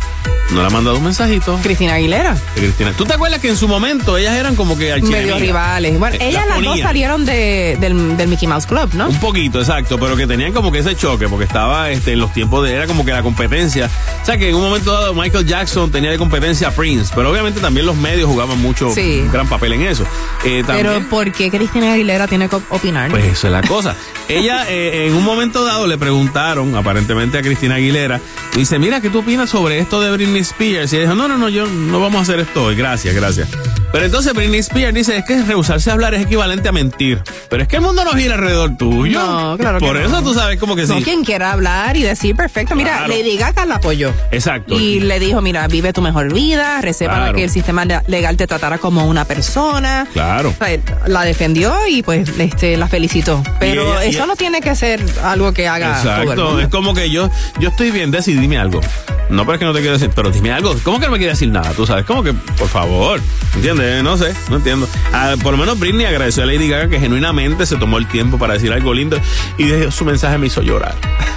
no le ha mandado un mensajito. Cristina Aguilera. Cristina. ¿Tú te acuerdas que en su momento ellas eran como que Medio rivales. Bueno, Eh, ellas las dos salieron de, del, del Mickey Mouse Club, ¿no? Un poquito, exacto, pero que tenían como que ese choque, porque estaba este, en los tiempos de, era como que la competencia. O sea, que en un momento dado Michael Jackson tenía de competencia a Prince, pero obviamente también los medios jugaban mucho, Sí. un gran papel en eso. Eh, también, Pero ¿por qué Cristina Aguilera tiene que opinar? pues esa es la cosa. Ella eh, en un momento dado le preguntaron aparentemente a Cristina Aguilera, dice, mira, ¿qué tú opinas sobre esto de Britney Spears? Y ella dijo, no, no, no, yo no vamos a hacer esto hoy, gracias, gracias. Pero entonces Britney Spears dice, es que rehusarse a hablar es equivalente a mentir. Pero es que el mundo no gira alrededor tuyo. No, claro que Por no. eso tú sabes como que No, sí. quien quiera hablar y decir, perfecto, mira, Claro. Lady Gaga la apoyó. Exacto. Y le dijo, mira, vive tu mejor vida, receba Claro. que el sistema le- legal te tratara como una persona. Claro. O sea, La defendió y pues este, la felicitó. Pero ella- eso ella- no tiene que ser algo que haga todo el Exacto, mundo. es como que yo, yo estoy bien, Desi, dime algo. No, pero es que no te quiero decir, pero dime algo. ¿Cómo que no me quiere decir nada? Tú sabes, como que, por favor, ¿entiendes? No sé, no entiendo. Ah, por lo menos Britney agradeció a Lady Gaga que genuinamente se tomó el tiempo para decir algo lindo y su mensaje me hizo llorar.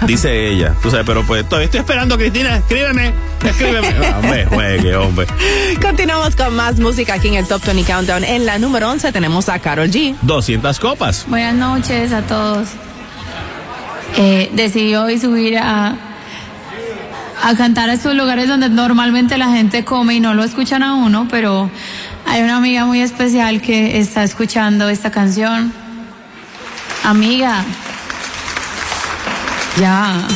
Dice ella, tú sabes, pero pues todavía estoy esperando, Cristina, escríbeme, escríbeme. Hombre, juegue, hombre. Continuamos con más música aquí en el Top 20 Countdown. En la número 11 tenemos a Carol G. 200 copas. Buenas noches a todos. Eh, decidí hoy subir a, a cantar a estos lugares donde normalmente la gente come y no lo escuchan a uno, pero hay una amiga muy especial que está escuchando esta canción. Amiga, ya.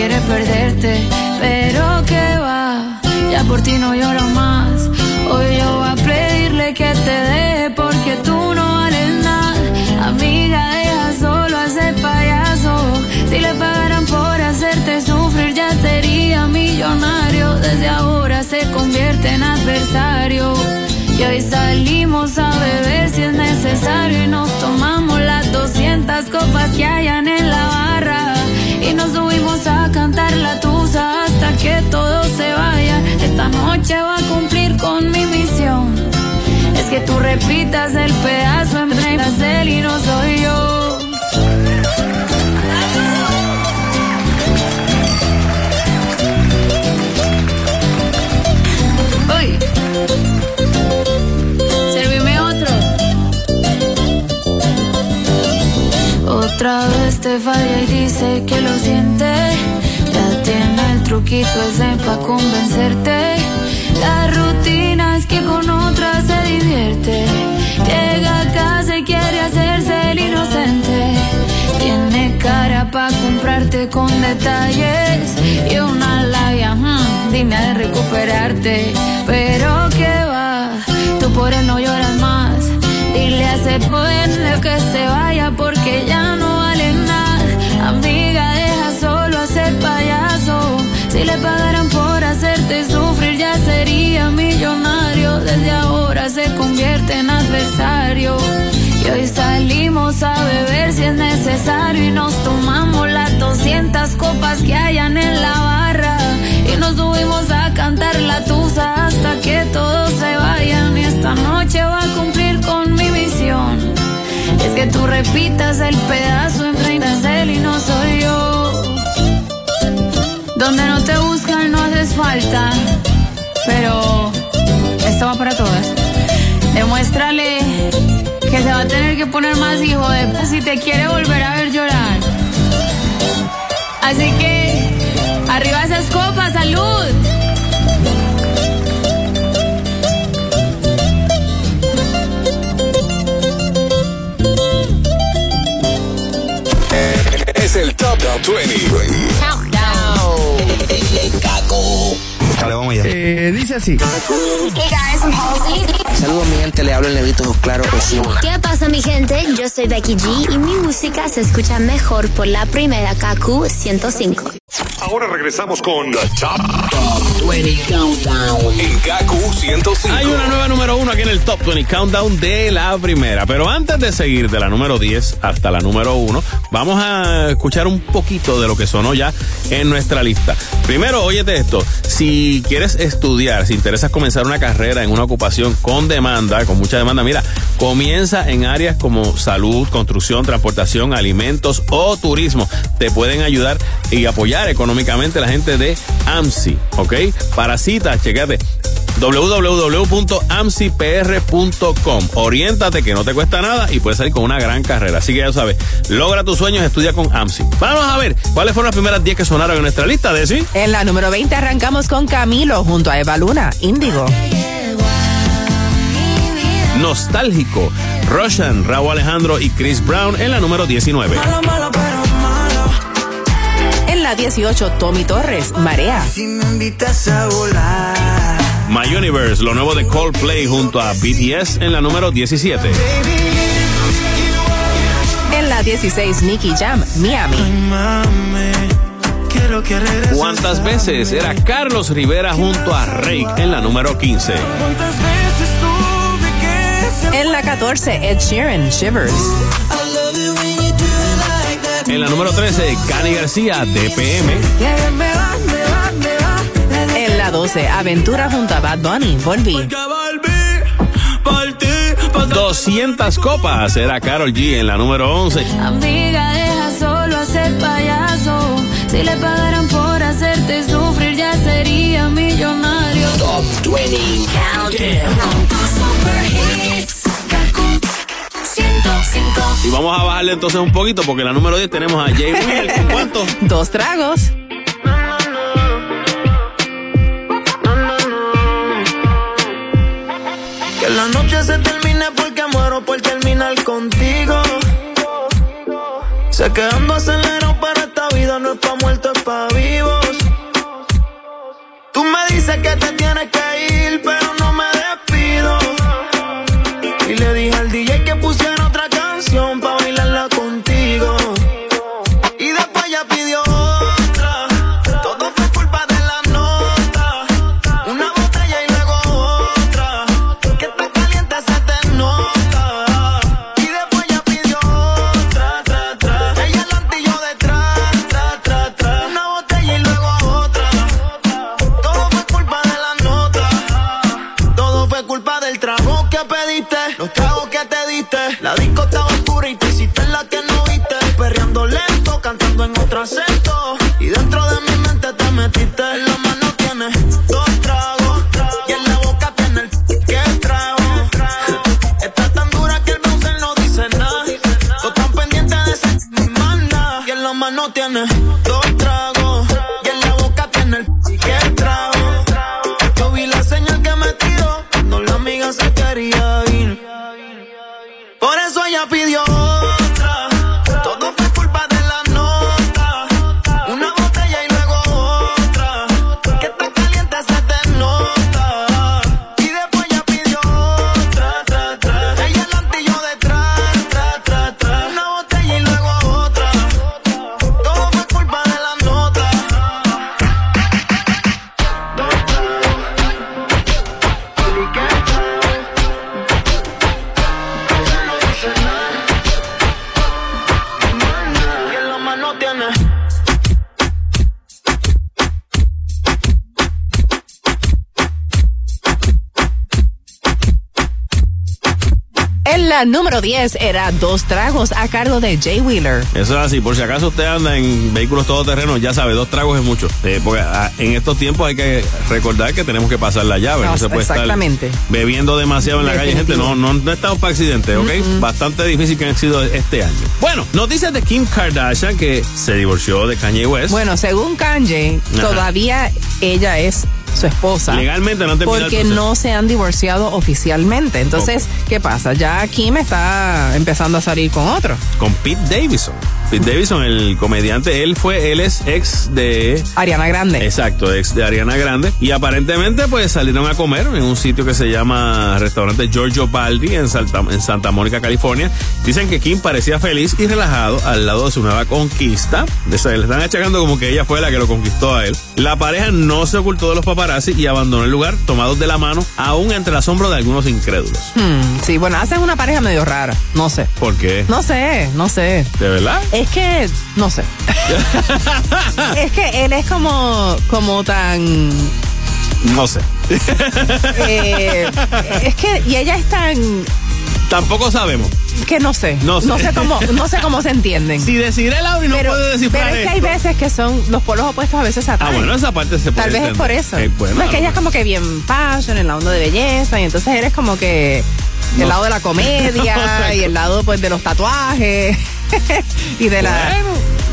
Porque no quiere perderte. Pero que va, ya por ti no lloro más. Hoy yo voy a pedirle que te deje porque tú no vales nada. Amiga, deja solo ese payaso. Si le pagaran por hacerte sufrir, ya sería millonario. Desde ahora se convierte en adversario. Y hoy salimos a beber si es necesario. Y nos tomamos las 200 copas que hayan en la barra. Nos subimos a cantar la tusa hasta que todos se vayan. Esta noche va a cumplir con mi misión. Es que tú repitas el pedazo en él y no soy yo. Otra vez te falla y dice que lo siente. Ya tiene el truquito ese pa' convencerte. La rutina es que con otra se divierte. Llega a casa y quiere hacerse el inocente. Tiene cara pa' comprarte con detalles. Y una labia, hmm, dime de recuperarte. Pero que va, tú por él no lloras más. Dile a ese pueblo que se vaya porque ya no. Amiga, deja solo ese payaso. Si le pagaran por hacerte sufrir, ya sería millonario. Desde ahora se convierte en adversario. Y hoy salimos a beber si es necesario. Y nos tomamos las 200 copas que hayan en la barra. Y nos subimos a cantar la tusa hasta que todos se vayan. Y esta noche va a cumplir Que tú repitas el pedazo en reinas él y no soy yo. Donde no te buscan no haces falta. Pero esto va para todas. Demuéstrale que se va a tener que poner más hijo de si te quiere volver a ver llorar. Así que, arriba esas copas, salud. Es el Top 20. Dale, vamos allá. Eh, dice así. Hey guys, I'm Halsey. Saludos, mi gente, le hablo el negrito Claro Osuna. ¿Qué pasa mi gente? Yo soy Becky G y mi música se escucha mejor por la primera KQ 105. Ahora regresamos con The Top 20 Countdown en KQ 105. Hay una nueva número uno aquí en el Top 20 Countdown de la primera. Pero antes de seguir de la número 10 hasta la número 1, vamos a escuchar un poquito de lo que sonó ya en nuestra lista. Primero, óyete esto. Si quieres estudiar, si interesas comenzar una carrera en una ocupación con demanda, con mucha demanda, mira, comienza en áreas como salud, construcción, transportación, alimentos o turismo. Te pueden ayudar y apoyar económicamente la gente de AMSI, ¿ok? Para citas, checate www.amcipr.com. Oriéntate que no te cuesta nada y puedes salir con una gran carrera. Así que ya sabes, logra tus sueños, estudia con AMSI. Vamos a ver cuáles fueron las primeras 10 que sonaron en nuestra lista, Desi. En la número 20 arrancamos con Camilo junto a Eva Luna, Índigo. Nostálgico, Roshan, Raúl Alejandro y Chris Brown en la número 19. En la 18, Tommy Torres, Marea. Si me invitas a volar. My Universe, lo nuevo de Coldplay junto a BTS en la número 17. En la 16, Nicky Jam, Miami. ¿Cuántas veces era Carlos Rivera junto a Rake en la número 15? ¿Cuántas veces tuve que ser- En la 14, Ed Sheeran, Shivers. En la número 13, Cani García, DPM. En la 12, Aventura junto a Bad Bunny, Volví. Que volví por ti, por 200 copas era Carol G en la número 11. Amiga, deja solo hacer payaso. Si le pagaran por hacerte sufrir, ya sería millonario. Top 20 Y vamos a bajarle entonces un poquito porque en la número 10 tenemos a Jay Wheeler. ¿Con cuánto? Dos tragos. Que la noche se termine porque muero por terminar contigo. Sé que ando acelerado, pero esta vida no es pa' muertos, es pa' vivos. Tú me dices que te tienes que ir, pero cantando en la número 10 era Dos Tragos a cargo de Jay Wheeler. Eso es así, por si acaso usted anda en vehículos todoterrenos, ya sabe, dos tragos es mucho. Eh, porque ah, en estos tiempos hay que recordar que tenemos que pasar la llave, no, No, se puede exactamente. estar bebiendo demasiado en la calle, gente. No, no, no estamos para accidentes, ¿ok? Bastante difícil que han sido este año. Bueno, noticias de Kim Kardashian que se divorció de Kanye West. Bueno, según Kanye, Ajá. todavía ella es su esposa. Legalmente no el Porque no se han divorciado oficialmente. Entonces, ¿qué pasa? Ya Kim está empezando a salir con otro. con Pete Davidson. Pete Davidson, el comediante, él fue, él es ex de Ariana Grande. Exacto, ex de Ariana Grande. Y aparentemente, pues salieron a comer en un sitio que se llama Restaurante Giorgio Baldi en Santa, en Santa Mónica, California. Dicen que Kim parecía feliz y relajado al lado de su nueva conquista. Le están achacando como que ella fue la que lo conquistó a él. La pareja no se ocultó de los paparazzi y abandonó el lugar tomados de la mano, aún entre el asombro de algunos incrédulos. Hmm, sí, bueno, hacen una pareja medio rara. No sé. ¿Por qué? No sé, no sé. ¿De verdad? Es que, no sé. es que él es como, como tan. No sé. eh, es que, y ella es tan. Tampoco sabemos. que no sé. No sé. cómo, no sé cómo se entienden. Si deciré Lauri no pero, puede descifrar Pero es que hay veces que son los polos opuestos a veces se Ah, bueno, esa parte se puede Tal vez es por eso. Eh, bueno, no, es que ella es como que bien fashion, en la onda de belleza, y entonces eres como que el lado de la comedia y el lado pues de los tatuajes y de la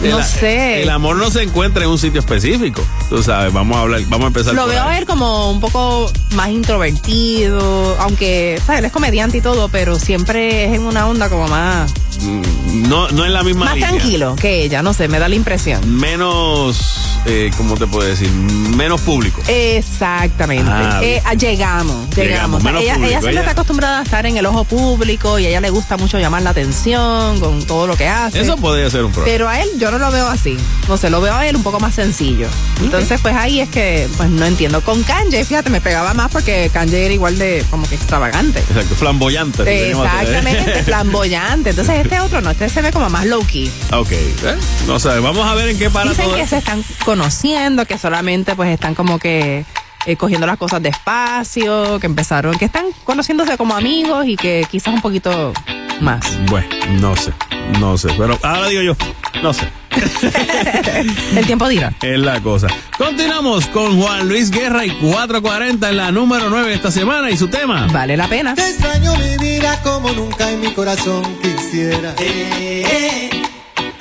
no el, sé. El amor no se encuentra en un sitio específico. Tú sabes, vamos a hablar, vamos a empezar Lo veo ahí. a él como un poco más introvertido, aunque ¿sabes? él es comediante y todo, pero siempre es en una onda como más, Mm, No, no en la misma más línea. tranquilo que ella, no sé, me da la impresión. Menos, eh, ¿cómo te puedo decir? Menos público. Exactamente. Ah, Eh, llegamos, Llegamos, llegamos. O sea, menos ella, público, ella siempre ella- está acostumbrada a estar en el ojo público y a ella le gusta mucho llamar la atención con todo lo que hace. Eso podría ser un problema. Pero a él yo no lo veo así. No sé, lo veo a él un poco más sencillo. Entonces, pues ahí es que, pues no entiendo. Con Kanye, fíjate, me pegaba más porque Kanye era igual de como que extravagante. Exacto, flamboyante. si. Exactamente, flamboyante. Entonces este otro no, este se ve como más low key. Ok, ¿eh? no sé, vamos a ver en qué para Dicen todo que esto. se están conociendo, que solamente pues están como que eh, cogiendo las cosas despacio, que empezaron, que están conociéndose como amigos y que quizás un poquito más. Bueno, no sé, no sé, pero ahora digo yo, no sé. El tiempo dirá. Es la cosa. Continuamos con Juan Luis Guerra y 440 en la número 9 esta semana y su tema. Vale la pena. Te extraño mi vida como nunca en mi corazón quisiera.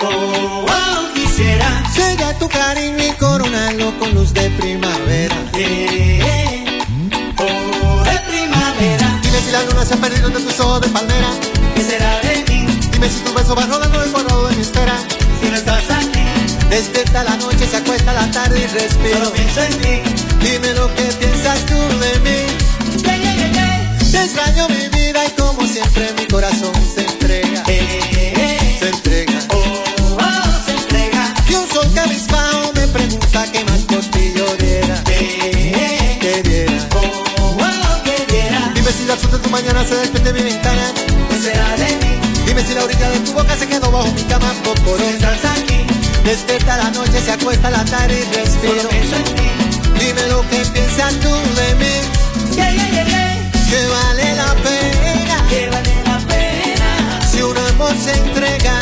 oh, oh, quisiera. Sella tu cariño y coronarlo con luz de primavera. oh, de primavera. Dime si la luna se ha perdido entre tus ojos de palmera. ¿Qué será de mí? Dime si tu beso va rodando el cuadrado de mi esfera. Si no estás aquí. Despierta la noche, se acuesta la tarde y respiro. Solo pienso en ti. Dime lo que piensas tú de mí. Te extraño mi vida y como siempre mi corazón. Se qué más por ti yo diera. Que diera. que diera. Dime si la luz de tu mañana se despierta en mi ventana. ¿Qué será de mí? Dime si la orilla de tu boca se quedó bajo mi cama. Por estás aquí. Despierta la noche, se acuesta la tarde y respiro. Dime lo que piensas tú de mí. Que vale la pena. Que vale la pena. Si un amor se entrega.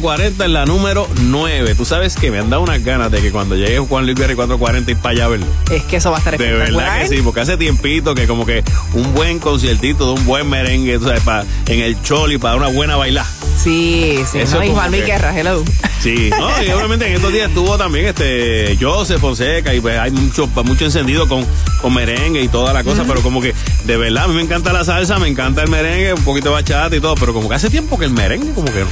440 en la número 9. Tú sabes que me han dado unas ganas de que cuando llegue Juan Luis Guerra y 440 y para allá a verlo. Es que eso va a estar De espectacular. verdad que sí, porque hace tiempito que como que un buen conciertito de un buen merengue, tú sabes, pa- en el choli para una buena bailada. Sí, sí. Eso ¿no? Y Juan Luis Guerra, hello. Sí, no, y obviamente en estos días estuvo también este Joseph Fonseca y pues hay mucho, mucho encendido con, con merengue y toda la cosa, pero como que de verdad a mí me encanta la salsa, me encanta el merengue, un poquito de bachata y todo, pero como que hace tiempo que el merengue como que no.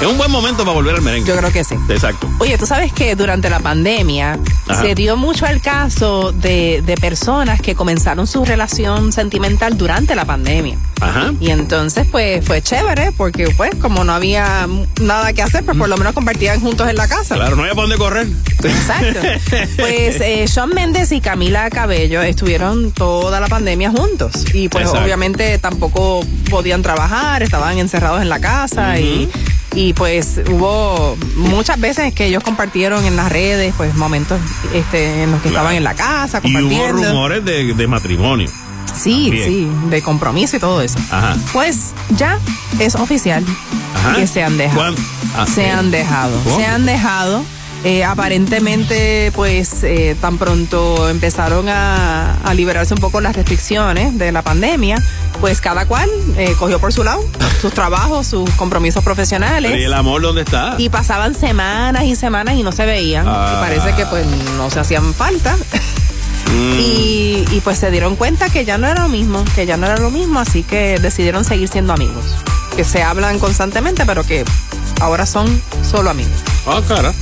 Es un buen momento para volver al merengue. Yo creo que sí. Exacto. Oye, tú sabes que durante la pandemia Ajá. se dio mucho el caso de, de personas que comenzaron su relación sentimental durante la pandemia. Ajá. Y entonces, pues, fue chévere porque, pues, como no había nada que hacer, pues por lo menos compartían juntos en la casa. Claro, no había para dónde correr. Exacto. Pues eh, Shawn Mendes y Camila Cabello estuvieron toda la pandemia juntos. Y pues Exacto. obviamente tampoco podían trabajar, estaban encerrados en la casa y, y pues hubo muchas veces que ellos compartieron en las redes pues momentos este, en los que estaban en la casa Y hubo compartiendo. rumores de, de matrimonio. Sí, También. sí, de compromiso y todo eso. Ajá. Pues ya es oficial Ajá. que se han dejado. Ah, se ¿eh? han dejado. Se han dejado. Eh, aparentemente, pues eh, tan pronto empezaron a, a liberarse un poco las restricciones de la pandemia, pues cada cual eh, cogió por su lado sus trabajos, sus compromisos profesionales. ¿Y el amor dónde está? Y pasaban semanas y semanas y no se veían. Ah. Y parece que pues no se hacían falta. Mm. Y, y, pues se dieron cuenta que ya no era lo mismo, que ya no era lo mismo, así que decidieron seguir siendo amigos. Que se hablan constantemente, pero que ahora son solo amigos. Ah, cara.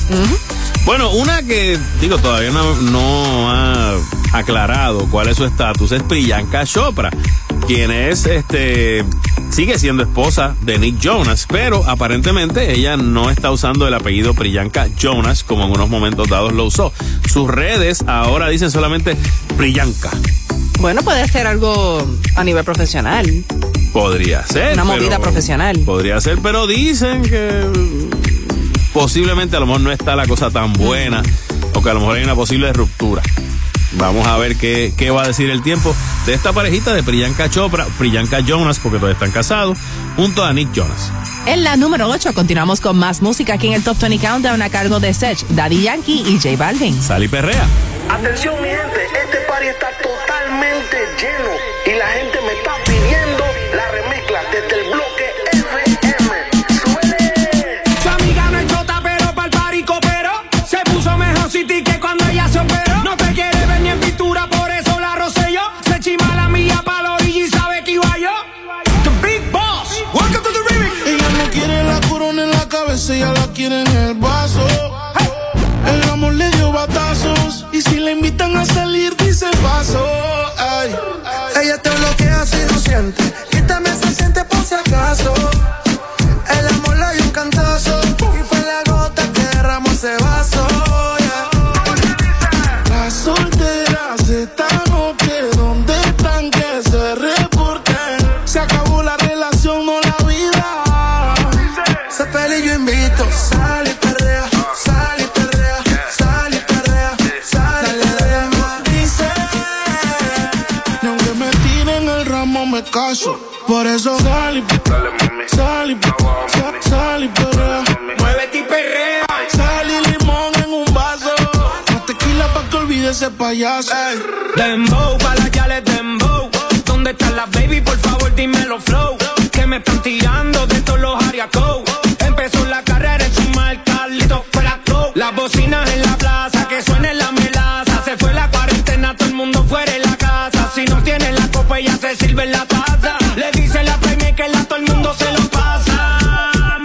Bueno, una que, digo, todavía no, no ha aclarado cuál es su estatus es Priyanka Chopra, quien es, este, sigue siendo esposa de Nick Jonas, pero aparentemente ella no está usando el apellido Priyanka Jonas como en unos momentos dados lo usó. Sus redes ahora dicen solamente Priyanka. Bueno, puede ser algo a nivel profesional. Podría ser. Una movida pero- profesional. Podría ser, pero dicen que posiblemente a lo mejor no está la cosa tan buena o que a lo mejor hay una posible ruptura. Vamos a ver qué, qué va a decir el tiempo de esta parejita de Priyanka Chopra, Priyanka Jonas, porque todavía están casados, junto a Nick Jonas. En la número 8 continuamos con más música aquí en el Top 20 Countdown a cargo de Sech, Daddy Yankee y J Balvin. Sal y perrea. Atención mi gente, este party está totalmente lleno y la gente me está la en el vaso. El amor le dio batazos y si le invitan a salir dice paso. Ay. Ella te bloquea si no siente. Sal y perrea. Sal y perrea. Sal y perrea. Sal y caso. Por eso sal y perrea. Muévete y perrea. Sal y limón en un vaso. Más tequila pa' que olvide ese payaso. Dembow, pa' las yales dembow. ¿Dónde están las baby? Por favor, dímelo flow. Que me están tirando de todos los ariacos. La taza. Le dice la que la todo el mundo se lo pasa.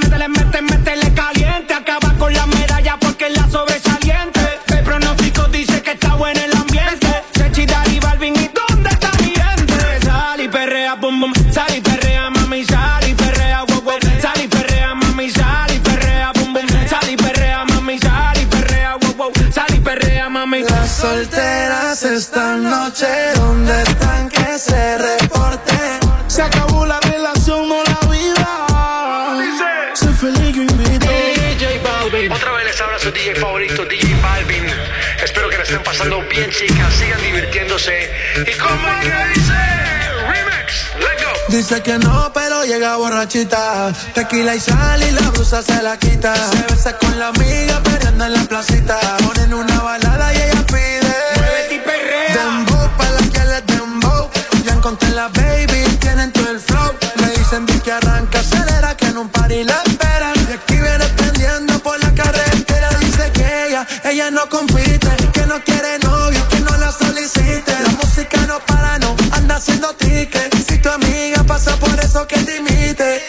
Métele, métele, métele caliente. Acaba con la medalla porque es la sobresaliente. El pronóstico dice que está bueno el ambiente. Sechi, Daddy, Balvin, ¿y dónde está mi gente? Sal y perrea, bum, bum. Sal y perrea, mami, sal y perrea, wow, wow. Sal y perrea, mami, sal y perrea, bum, bum. Sal y perrea, mami, sal y perrea, wow, wow. Sal y perrea, mami. Las solteras esta noche, ¿dónde pasando bien, chicas. Sigan divirtiéndose. Y como el que dice, remix, let go. Dice que no, pero llega borrachita. Tequila y sal y la blusa se la quita. Se besa con la amiga, perdiendo en la placita. Ponen una balada y ella pide. Muévete y perrea. Dembow, pa' la que les dembow. Ya encontré la baby, tienen todo el flow. Me dicen di que arranca, acelera, que en un party la esperan. Y aquí viene prendiendo por la carretera. Dice que ella, ella no compite. Si tu amiga pasa por eso que te imite.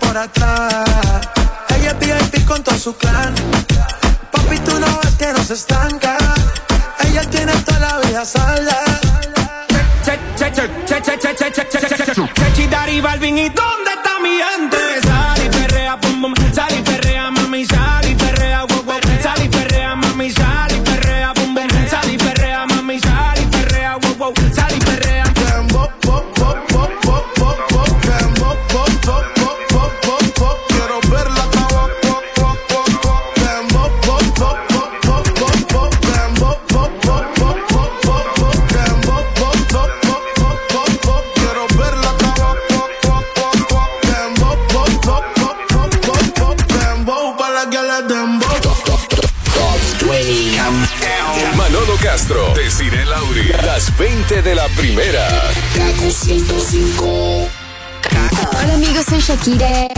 Por atrás. Ella es VIP con todo su clan. Papi, tú no ves que no se estanca. Ella tiene toda la vida salda. Chechi, Daddy, Balvin, ¿y dónde está mi gente? Castro, Desiree Lauri, las 20 de la primera. Kaku 105. Hola amigos, soy Shakira.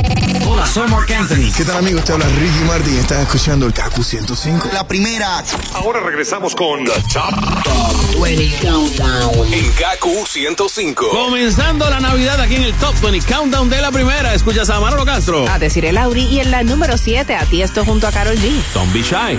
Hola, soy Mark Anthony. ¿Qué tal amigos? Te habla Ricky Martin y estás escuchando el KQ 105. La primera. Ahora regresamos con The Top 20 Countdown. en KQ 105. Comenzando la Navidad aquí en el Top 20 Countdown de la primera. Escuchas a Manolo Castro. A decir el Lauri y en la número 7 a ti esto junto a Carol G. Don't be shy.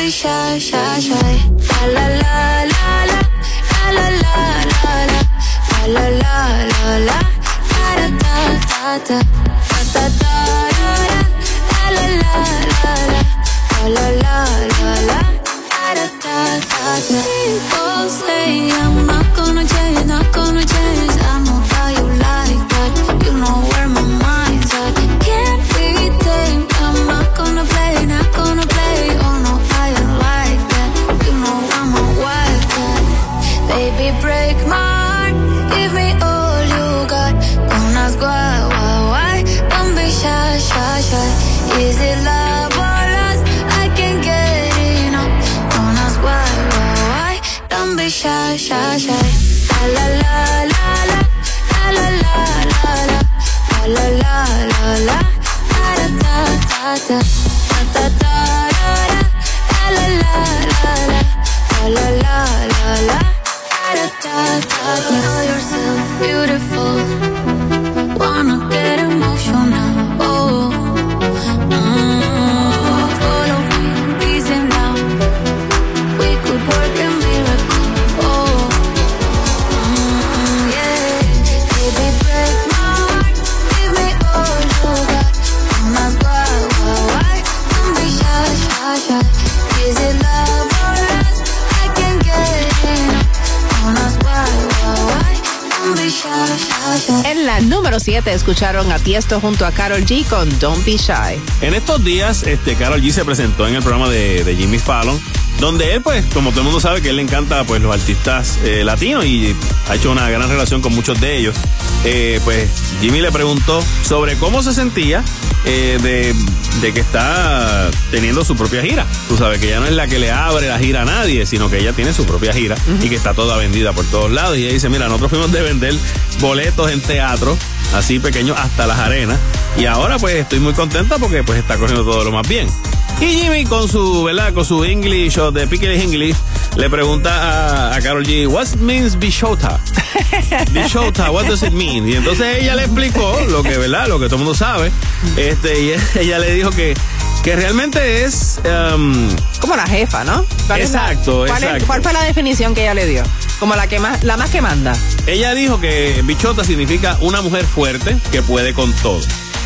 be shy, shy, shy. La la la la la la la la la la la la la la da da da da da da da da la la la la la la la la da da da da. People say I'm 7 escucharon a Tiesto junto a Carol G con Don't Be Shy. En estos días, este, Carol G se presentó en el programa de, de Jimmy Fallon, donde él, pues, como todo el mundo sabe que él le encanta, pues, los artistas eh, latinos y ha hecho una gran relación con muchos de ellos. Eh, pues, Jimmy le preguntó sobre cómo se sentía eh, de, de que está teniendo su propia gira. Tú sabes que ya no es la que le abre la gira a nadie, sino que ella tiene su propia gira y que está toda vendida por todos lados. Y ella dice, mira, nosotros fuimos de vender boletos en teatro, así pequeños hasta las arenas. Y ahora pues estoy muy contenta porque pues está corriendo todo lo más bien. Y Jimmy con su, ¿verdad? Con su English o de Pickle English le pregunta a, a Carol G, what means Bishota? Bishota, what does it mean? Y entonces ella le explicó lo que, ¿verdad? Lo que todo el mundo sabe. Este, y ella le dijo que, que realmente es... um, Como la jefa, ¿no? ¿Cuál es la- Exacto, cuál es- exacto. ¿Cuál fue la definición que ella le dio? Como la que más, la más que manda. Ella dijo que bichota significa una mujer fuerte que puede con todo.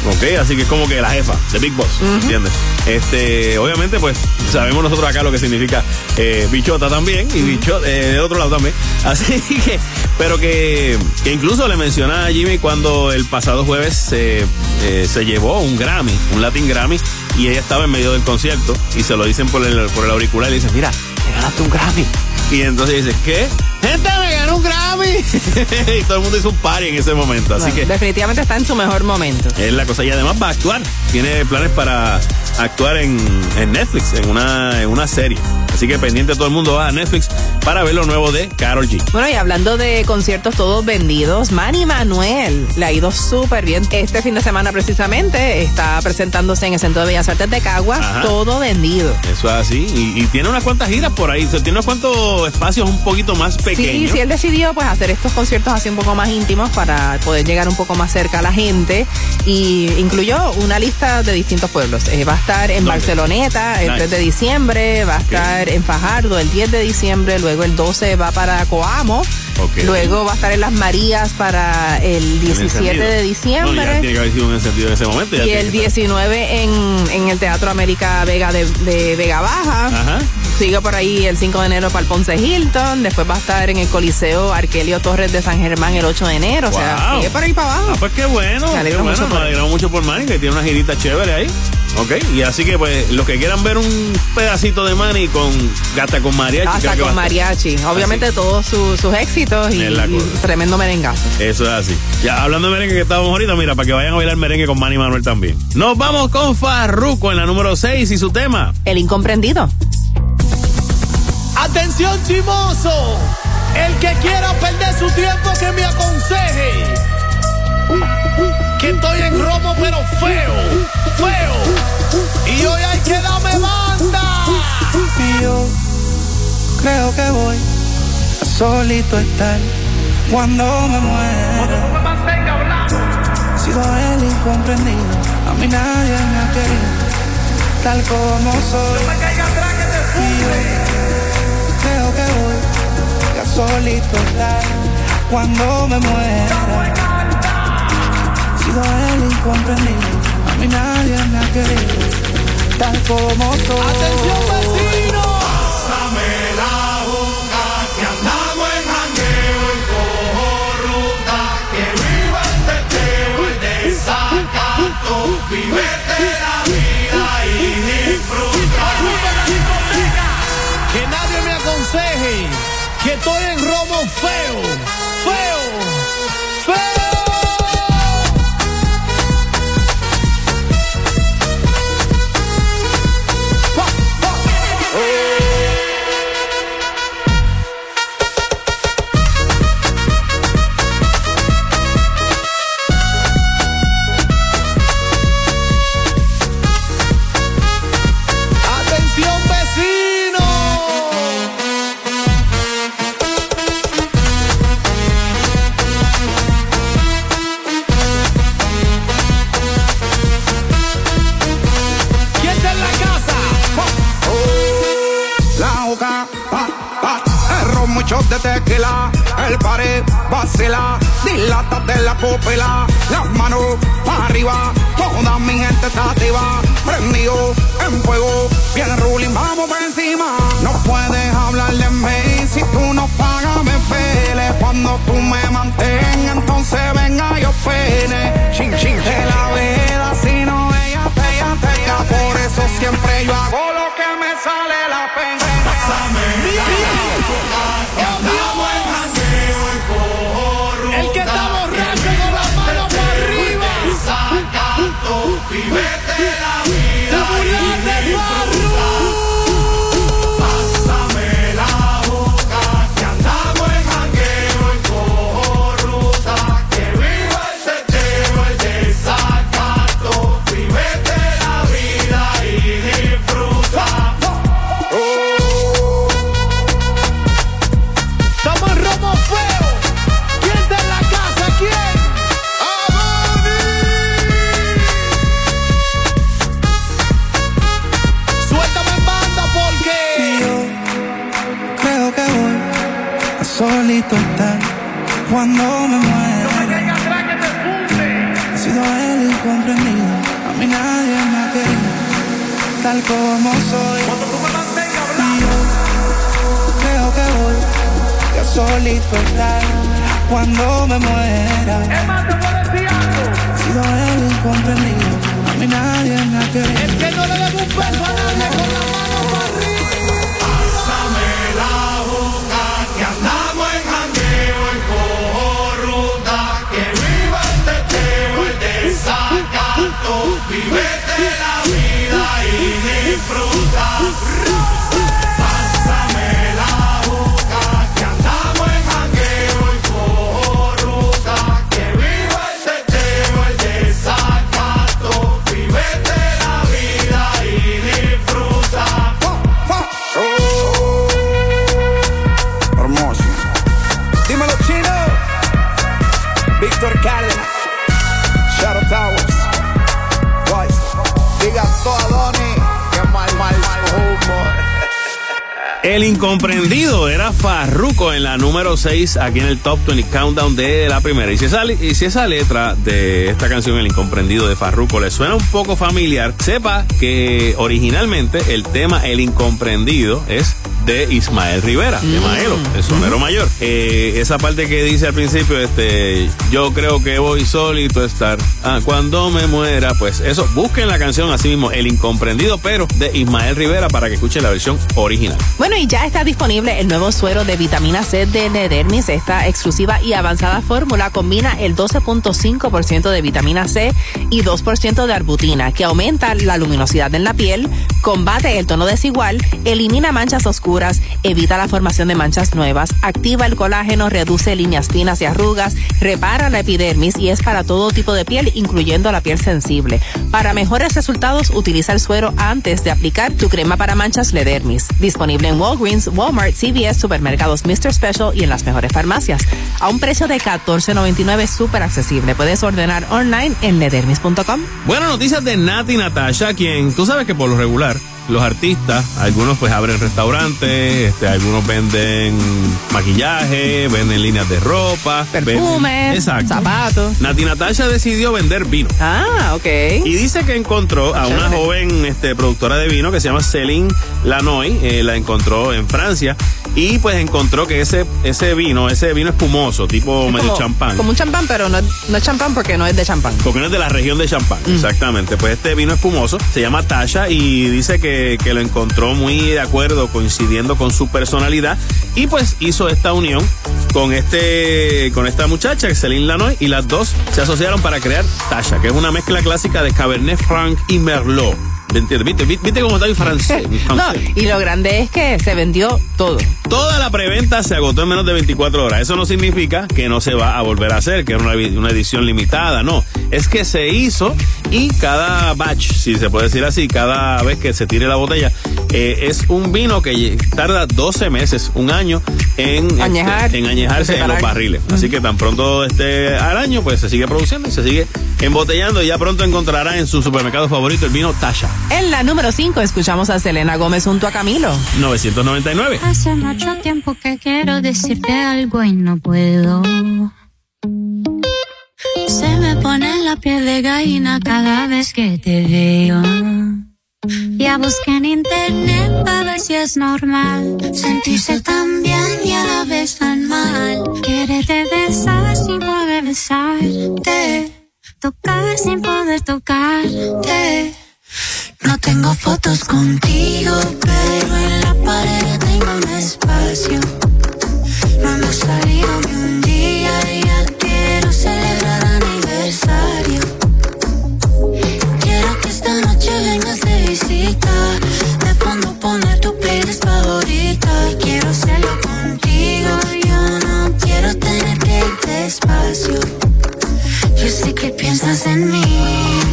¿Ok? Así que es como que la jefa, de Big Boss, ¿entiendes? Este, obviamente, pues sabemos nosotros acá lo que significa eh, bichota también y bicho, eh, de otro lado también. Así que, pero que, que incluso le menciona a Jimmy cuando el pasado jueves se, eh, se llevó un Grammy, un Latin Grammy, y ella estaba en medio del concierto y se lo dicen por el, por el auricular y le dicen, mira, te ganaste un Grammy. Y entonces dice, ¿qué? Gente, me ganó un Grammy. y todo el mundo hizo un party en ese momento. Así Bueno, que Definitivamente está en su mejor momento. es la cosa. Y además va a actuar. Tiene planes para actuar en, en Netflix, en una, en una serie. Así que pendiente todo el mundo va a Netflix para ver lo nuevo de Carol G. Bueno, y hablando de conciertos todos vendidos, Manny Manuel le ha ido súper bien. Este fin de semana precisamente está presentándose en el Centro de Bellas Artes de Cagua, Ajá. todo vendido. Eso es así. Y, y tiene unas cuantas giras por ahí. O sea, tiene unos cuantos espacios un poquito más Sí, pequeños. sí, él decidió pues hacer estos conciertos así un poco más íntimos para poder llegar un poco más cerca a la gente y incluyó una lista de distintos pueblos. Eh, va a estar en ¿Dónde? Barceloneta el Nice. 3 de diciembre, va a estar en Fajardo el 10 de diciembre, luego el 12 va para Coamo, luego va a estar en Las Marías para el El 17 encendido. de No, ya diciembre. tiene que haber sido un encendido en ese momento. ya y el que estar. 19 en, en el Teatro América Vega de, de Vega Baja. Ajá. Sigue por ahí el 5 de enero para el Ponce Hilton. Después va a estar en el Coliseo Arquelio Torres de San Germán el 8 de enero. O sea, sigue por ahí para abajo. Ah, pues qué bueno. Me qué alegro bueno. mucho por él. alegramos mucho por Manny, que tiene una girita chévere ahí. Ok, y así que pues los que quieran ver un pedacito de Manny con gata con mariachi. va con mariachi. Obviamente todos su- sus éxitos y, y tremendo merengazo. Eso es así. Ya hablando de merengue que estábamos ahorita, mira, para que vayan a bailar merengue con Manny Manuel también. Nos vamos con Farruko en la número 6 y su tema. El incomprendido. Atención chimoso, el que quiera perder su tiempo que me aconseje. Que estoy en romo pero feo, feo. Y hoy hay que darme banda. Y yo creo que voy a solito estar cuando me muera. He sido el incomprendido, a mí nadie me ha querido, tal como soy. Y yo solito estar cuando me muera. He sido el incomprendido, a mí nadie me ha querido, tal como soy. Atención vecino. Pásame la boca que andamos en jangueo y cojo ruta que viva el teteo, el desacato, vivete la vida y disfruta. Que nadie me aconseje que estoy en romo feo, feo. de la pupila, las manos para arriba, toda mi gente está activa, prendido en fuego, bien ruling, vamos por encima. No puedes hablar de mí, si tú no pagas me pele, cuando tú me mantengas, entonces venga yo pene, chin chin te la vela, si no ella te ella te ella, por eso siempre yo hago lo que me sale la pena. Pásame, cuando me muera. Sido el incomprendido, a mí nadie me ha querido. El que no le dé un beso a nadie con la mano para arriba. Pásame la boca que andamos en jangueo y cojo ruta que viva el teteo, el desacato, vivete la vida y disfruta. Incomprendido era Farruko en la número 6 aquí en el Top 20 Countdown de la primera. Y si, esa, y si esa letra de esta canción, El incomprendido de Farruko, le suena un poco familiar, sepa que originalmente el tema El incomprendido es de Ismael Rivera, de Maelo, el sonero mayor. Eh, esa parte que dice al principio, este, yo creo que voy solito a estar. Ah, cuando me muera, pues eso, busquen la canción así mismo, El incomprendido, pero de Ismael Rivera para que escuchen la versión original. Bueno, y ya está disponible el nuevo suero de vitamina C de Nedermis. Esta exclusiva y avanzada fórmula combina el 12.5% de vitamina C y 2% de arbutina, que aumenta la luminosidad en la piel, combate el tono desigual, elimina manchas oscuras, evita la formación de manchas nuevas, activa el colágeno, reduce líneas finas y arrugas, repara la epidermis y es para todo tipo de piel, incluyendo la piel sensible. Para mejores resultados, utiliza el suero antes de aplicar tu crema para manchas Ledermis. Disponible en Walgreens, Walmart, CVS, supermercados Mr. Special y en las mejores farmacias. A un precio de $14.99 súper accesible. Puedes ordenar online en ledermis.com. Buenas noticias de Nati Natasha, quien tú sabes que por lo regular los artistas, algunos pues abren restaurantes, este, algunos venden maquillaje, venden líneas de ropa, Perfumes, zapatos. Nati Natasha decidió vender vino. Ah, ok. Y dice que encontró a una joven este, productora de vino que se llama Céline Lanoy, eh, la encontró en Francia y pues encontró que ese, ese vino, ese vino espumoso, tipo medio Como- champán. Como un champán, pero no, no es champán porque no es de champán. Porque no es de la región de Champán, exactamente. Pues este vino espumoso se llama Tasha y dice que, que lo encontró muy de acuerdo, coincidiendo con su personalidad. Y pues hizo esta unión con este con esta muchacha, Celine Lanoy, y las dos se asociaron para crear Tasha, que es una mezcla clásica de Cabernet Franc y Merlot. ¿Viste, viste, cómo está mi francés? mi No, y lo grande es que se vendió todo. Toda la preventa se agotó en menos de 24 horas. Eso no significa que no se va a volver a hacer, que es una, una edición limitada, no. Es que se hizo y cada batch, si se puede decir así, cada vez que se tire la botella, eh, es un vino que tarda 12 meses, un año en, Añejar. este, en añejarse en los barriles. Así que tan pronto esté al año, pues se sigue produciendo y se sigue embotellando y ya pronto encontrará en su supermercado favorito el vino Tasha, En la número 5 escuchamos a Selena Gómez junto a Camilo. 999. Hace mucho tiempo que quiero decirte algo y no puedo. Se me pone la piel de gallina cada vez que te veo. Ya busqué en internet para ver si es normal sentirse tan bien y a la vez tan mal. Quererte besar sin poder besarte, tocar sin poder tocarte. No tengo fotos contigo, pero en la pared tengo un espacio. No hemos salido ni un día y ya quiero celebrar aniversario. Quiero que esta noche vengas de visita. De fondo poner tu playlist favorita. Quiero hacerlo contigo. Yo no quiero tener que ir. Yo sé que piensas en mí.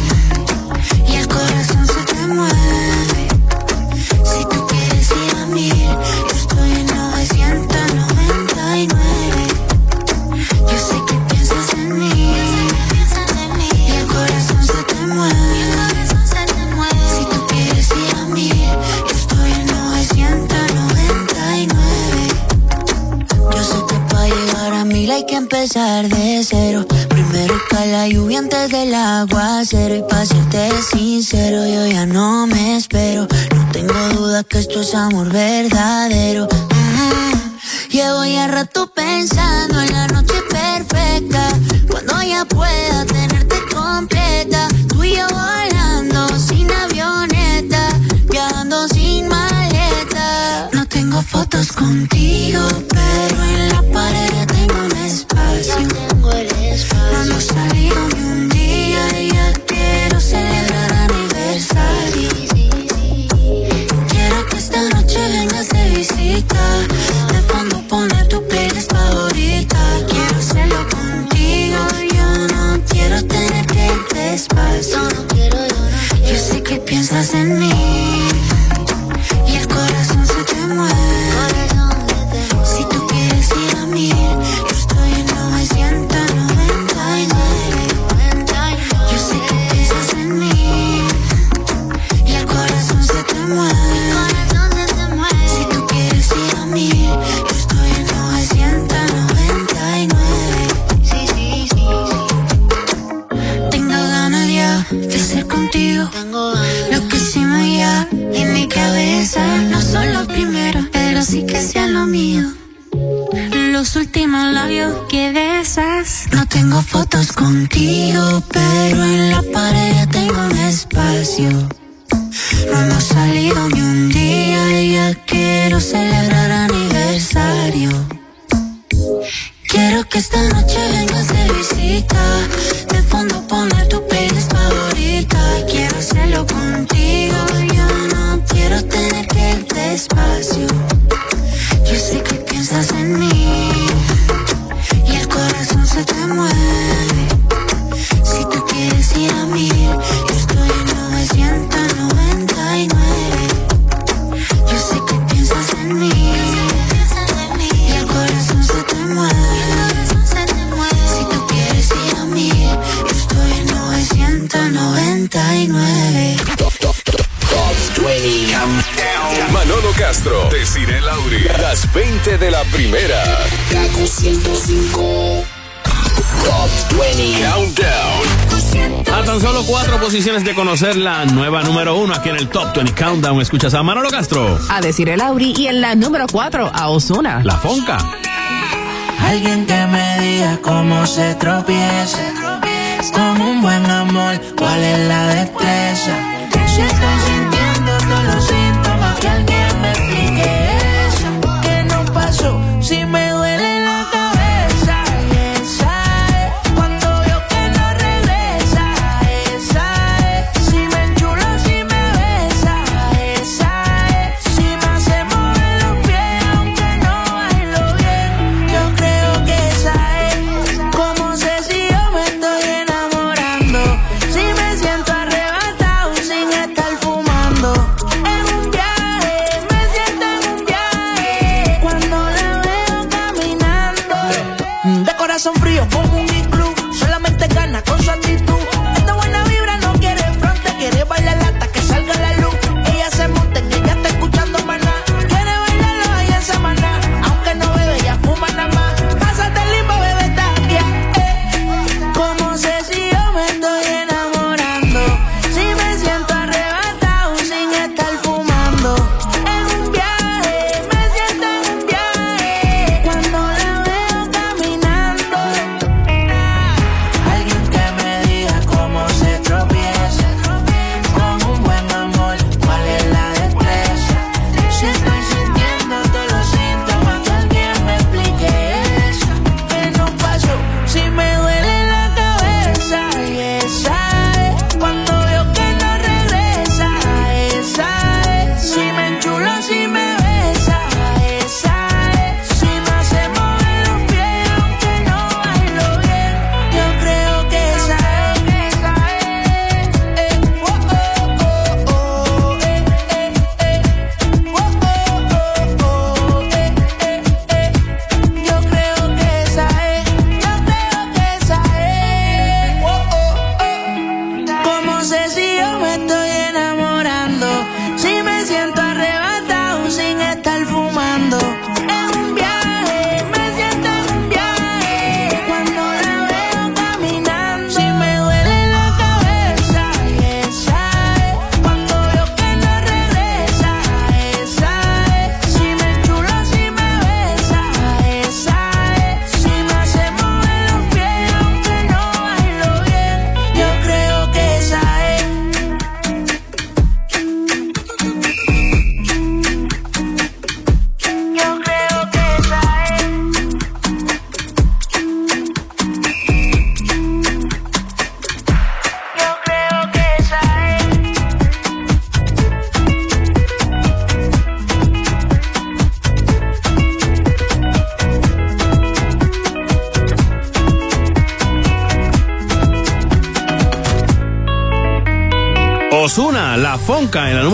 Hay que empezar de cero. Primero cae la lluvia antes del aguacero. Y para serte sincero, yo ya no me espero. No tengo duda que esto es amor verdadero. Mm-hmm. Llevo ya rato pensando en la noche perfecta. Cuando ya pueda tenerte fotos contigo, pero en la pared tengo un espacio. Tengo el espacio. No salido ni un día y ya quiero celebrar aniversario. Quiero que esta noche vengas de visita. conocer la nueva número uno aquí en el Top 20 Countdown. Escuchas a Manolo Castro. A decir el Auri y en la número 4 a Osuna. La Fonca. Alguien que me diga cómo se tropieza. Con un buen amor, ¿cuál es la destreza? Si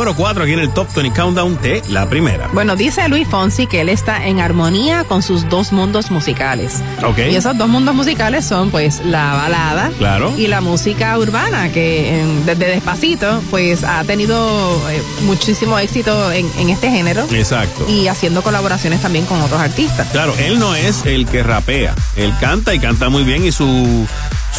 número 4 aquí en el Top 20 Countdown de la primera. Bueno, dice Luis Fonsi que él está en armonía con sus dos mundos musicales. Ok. Y esos dos mundos musicales son pues la balada Claro. y la música urbana, que en- desde Despacito pues ha tenido eh, muchísimo éxito en, en este género Exacto. y haciendo colaboraciones también con otros artistas. Claro, él no es el que rapea. Él canta y canta muy bien y su,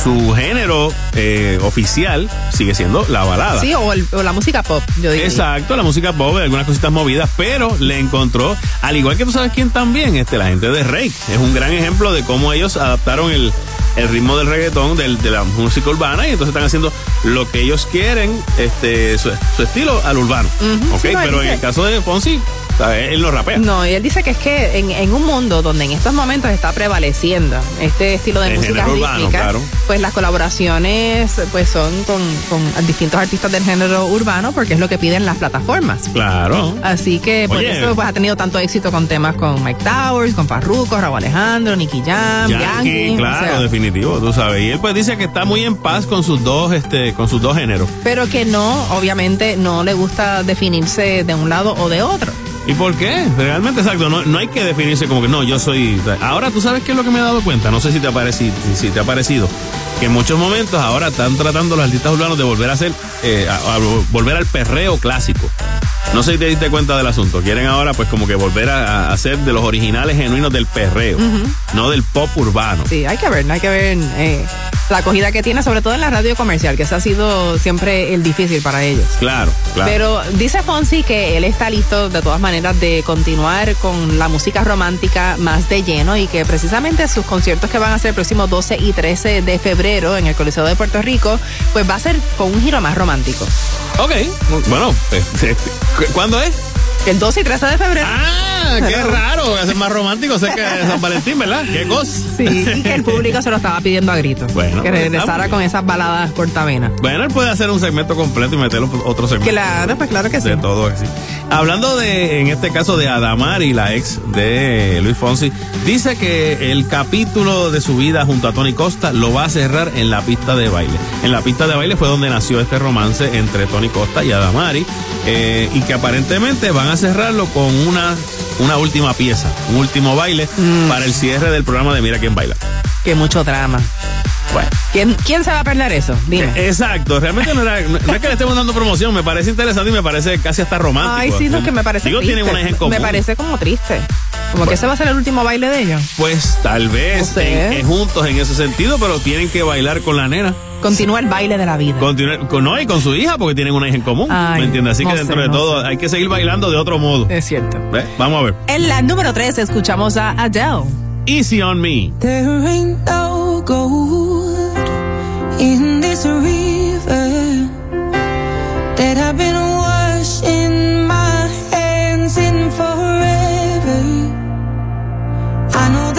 su género eh, oficial sigue siendo la balada. Sí, o, el- o la música pop, yo diría. Exacto, la música pop, algunas cositas movidas, pero le encontró, al igual que tú sabes quién también, este, la gente de Rake. Es un gran ejemplo de cómo ellos adaptaron el, el ritmo del reggaetón, del- de la música urbana, y entonces están haciendo lo que ellos quieren, este, su, su estilo al urbano. Ok, sí, él pero en el caso de Fonsi, ¿sabes? él no rapea. No, y él dice que es que en, en un mundo donde en estos momentos está prevaleciendo este estilo de El música urbano, rítmica, claro. pues las colaboraciones pues son con, con distintos artistas del género urbano porque es lo que piden las plataformas. Claro. Así que por Oye. eso pues ha tenido tanto éxito con temas con Mike Towers, con Farruko, Raúl Alejandro, Nicky Jam, Yankee, o claro, sea, definitivo, tú sabes. Y él pues dice que está muy en paz con sus dos, este, con sus dos géneros. pero que no, obviamente no le gusta definirse de un lado o de otro. ¿Y por qué? Realmente, exacto, no, no hay que definirse como que no, yo soy... Ahora, ¿tú sabes qué es lo que me he dado cuenta? No sé si te ha parecido, si, si te ha parecido, que en muchos momentos ahora están tratando los artistas urbanos de volver a hacer, eh, a- a volver al perreo clásico. No sé si te diste cuenta del asunto. Quieren ahora pues como que volver a, hacer de los originales genuinos del perreo, no del pop urbano. Sí, hay que ver, hay que ver eh, la acogida que tiene, sobre todo en la radio comercial, que ese ha sido siempre el difícil para ellos. Claro, claro. Pero dice Fonsi que él está listo de todas maneras de continuar con la música romántica más de lleno y que precisamente sus conciertos que van a ser el próximo 12 y 13 de febrero en el Coliseo de Puerto Rico, pues va a ser con un giro más romántico. Ok, bueno, este, ¿cuándo es? El 12 y 13 de febrero. Ah, qué raro, va a ser más romántico cerca de San Valentín, ¿verdad? Qué cosa. Sí, y que el público se lo estaba pidiendo a gritos. Bueno, que pues, regresara con esas baladas cortavenas. Bueno, él puede hacer un segmento completo y meter otro segmento. Claro, pues claro que sí. De todo así. Hablando de, en este caso, de Adamari, la ex de Luis Fonsi, dice que el capítulo de su vida junto a Tony Costa lo va a cerrar en la pista de baile. En la pista de baile fue donde nació este romance entre Tony Costa y Adamari, eh, y que aparentemente van a cerrarlo con una, una última pieza, un último baile Mm. para el cierre del programa de Mira quién baila. Que mucho drama. Bueno. ¿Quién, ¿Quién se va a perder eso? Dime. Eh, Exacto, realmente no, era- no- es que le estemos dando promoción, me parece interesante y me parece casi hasta romántico. Ay, sí, no, que me parece Digo, triste. tienen una hija en común. Me parece como triste. Como que ese va a ser el último baile de ellos. Pues tal vez No sé. en- en juntos en ese sentido, pero tienen que bailar con la nena. Continúa el baile de la vida. Continuar con, no, y con su hija, porque tienen una hija en común. Ay, ¿Me entiendes? Así no que sé, dentro de no todo hay que seguir bailando de otro modo. Es cierto. ¿Ve? Vamos a ver. En la número 3 escuchamos a Adele. Easy on me. There ain't no gold in this river that I've been washing I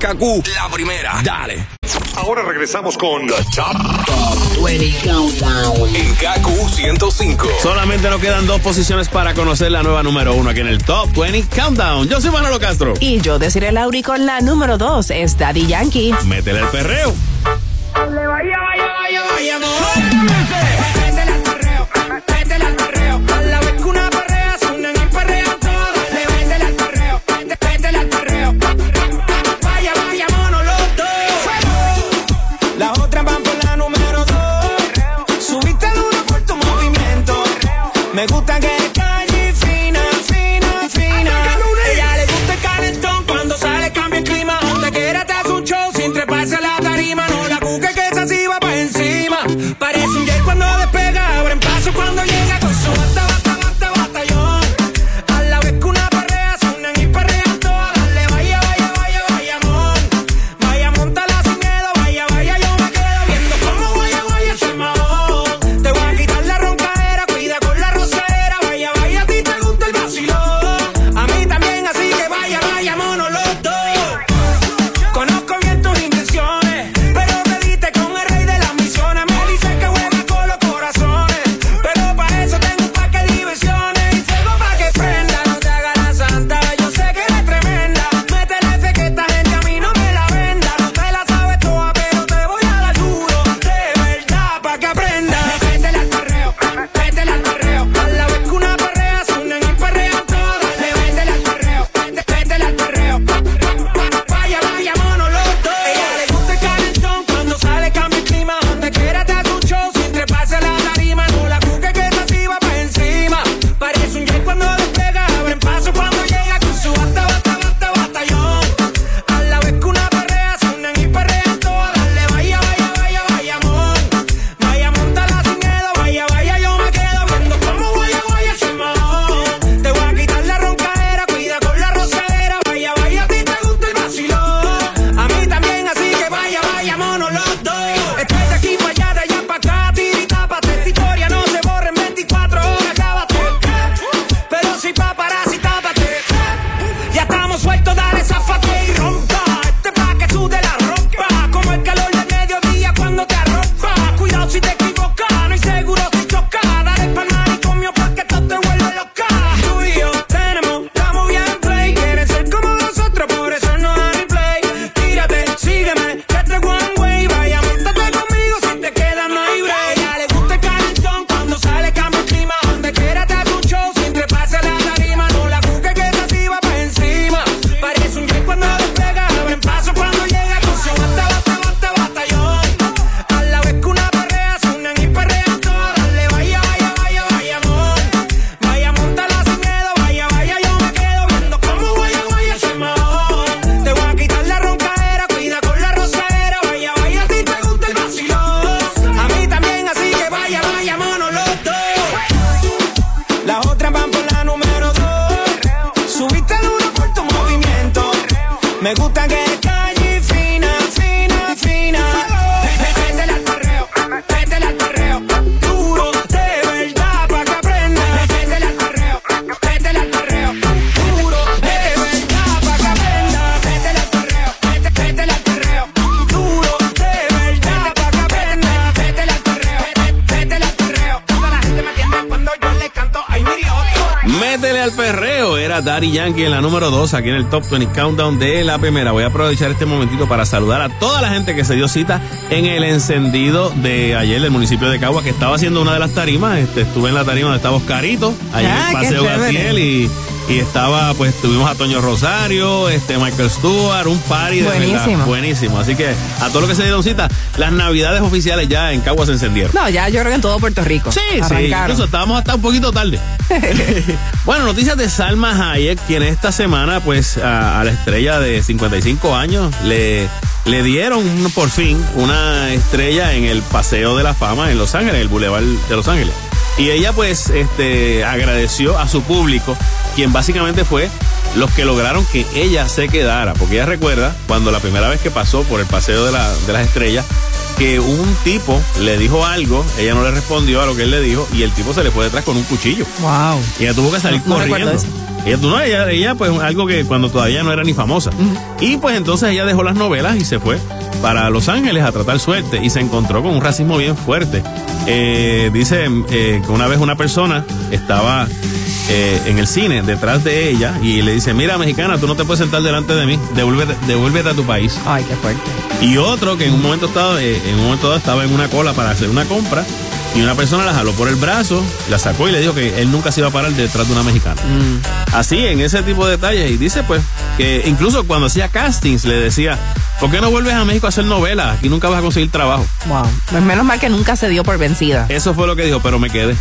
KQ, la primera. Dale. Ahora regresamos con The Top, 20 Countdown en KQ 105. Solamente nos quedan dos posiciones para conocer la nueva número uno aquí en el Top 20 Countdown. Yo soy Manolo Castro. Y yo, deciré Lauri con la número dos es Daddy Yankee. Métele el perreo. En la número 2, aquí en el Top 20 Countdown de la primera. Voy a aprovechar este momentito para saludar a toda la gente que se dio cita en el encendido de ayer del municipio de Cagua, que estaba haciendo una de las tarimas. Este, estuve en la tarima donde estaba Oscarito, en Ah, el qué Paseo. Gatiel y, y estaba, pues tuvimos a Toño Rosario, este Michael Stewart, un party de Buenísimo. verdad, buenísimo. Así que a todos los que se dieron cita, las navidades oficiales ya en Cagua se encendieron. No, ya yo creo que en todo Puerto Rico. Sí, sí, Arrancaron. incluso estábamos hasta un poquito tarde. bueno, noticias de Salma Hayek, quien esta semana, pues, a, a la estrella de 55 años, le, le dieron por fin una estrella en el Paseo de la Fama en Los Ángeles, el Boulevard de Los Ángeles. Y ella, pues, este, agradeció a su público, quien básicamente fue los que lograron que ella se quedara. Porque ella recuerda cuando la primera vez que pasó por el Paseo de, la- de las Estrellas, que un tipo le dijo algo, ella no le respondió a lo que él le dijo y el tipo se le fue detrás con un cuchillo. Wow. Y ella tuvo que salir No- no recuerdo corriendo. Ella, no, ella, ella, pues algo que cuando todavía no era ni famosa. Y pues entonces ella dejó las novelas y se fue para Los Ángeles a tratar suerte y se encontró con un racismo bien fuerte. Eh, dice eh, que una vez una persona estaba eh, en el cine detrás de ella y le dice, mira mexicana, tú no te puedes sentar delante de mí, devuélvete, devuélvete a tu país. Ay, qué fuerte. Y otro que en un momento estaba, eh, en un momento dado estaba en una cola para hacer una compra y una persona la jaló por el brazo, la sacó y le dijo que él nunca se iba a parar detrás de una mexicana. Así, en ese tipo de detalles. Y dice pues que incluso cuando hacía castings le decía, ¿por qué no vuelves a México a hacer novelas? Aquí nunca vas a conseguir trabajo. Wow. Pues menos mal que nunca se dio por vencida. Eso fue lo que dijo, pero me quedé.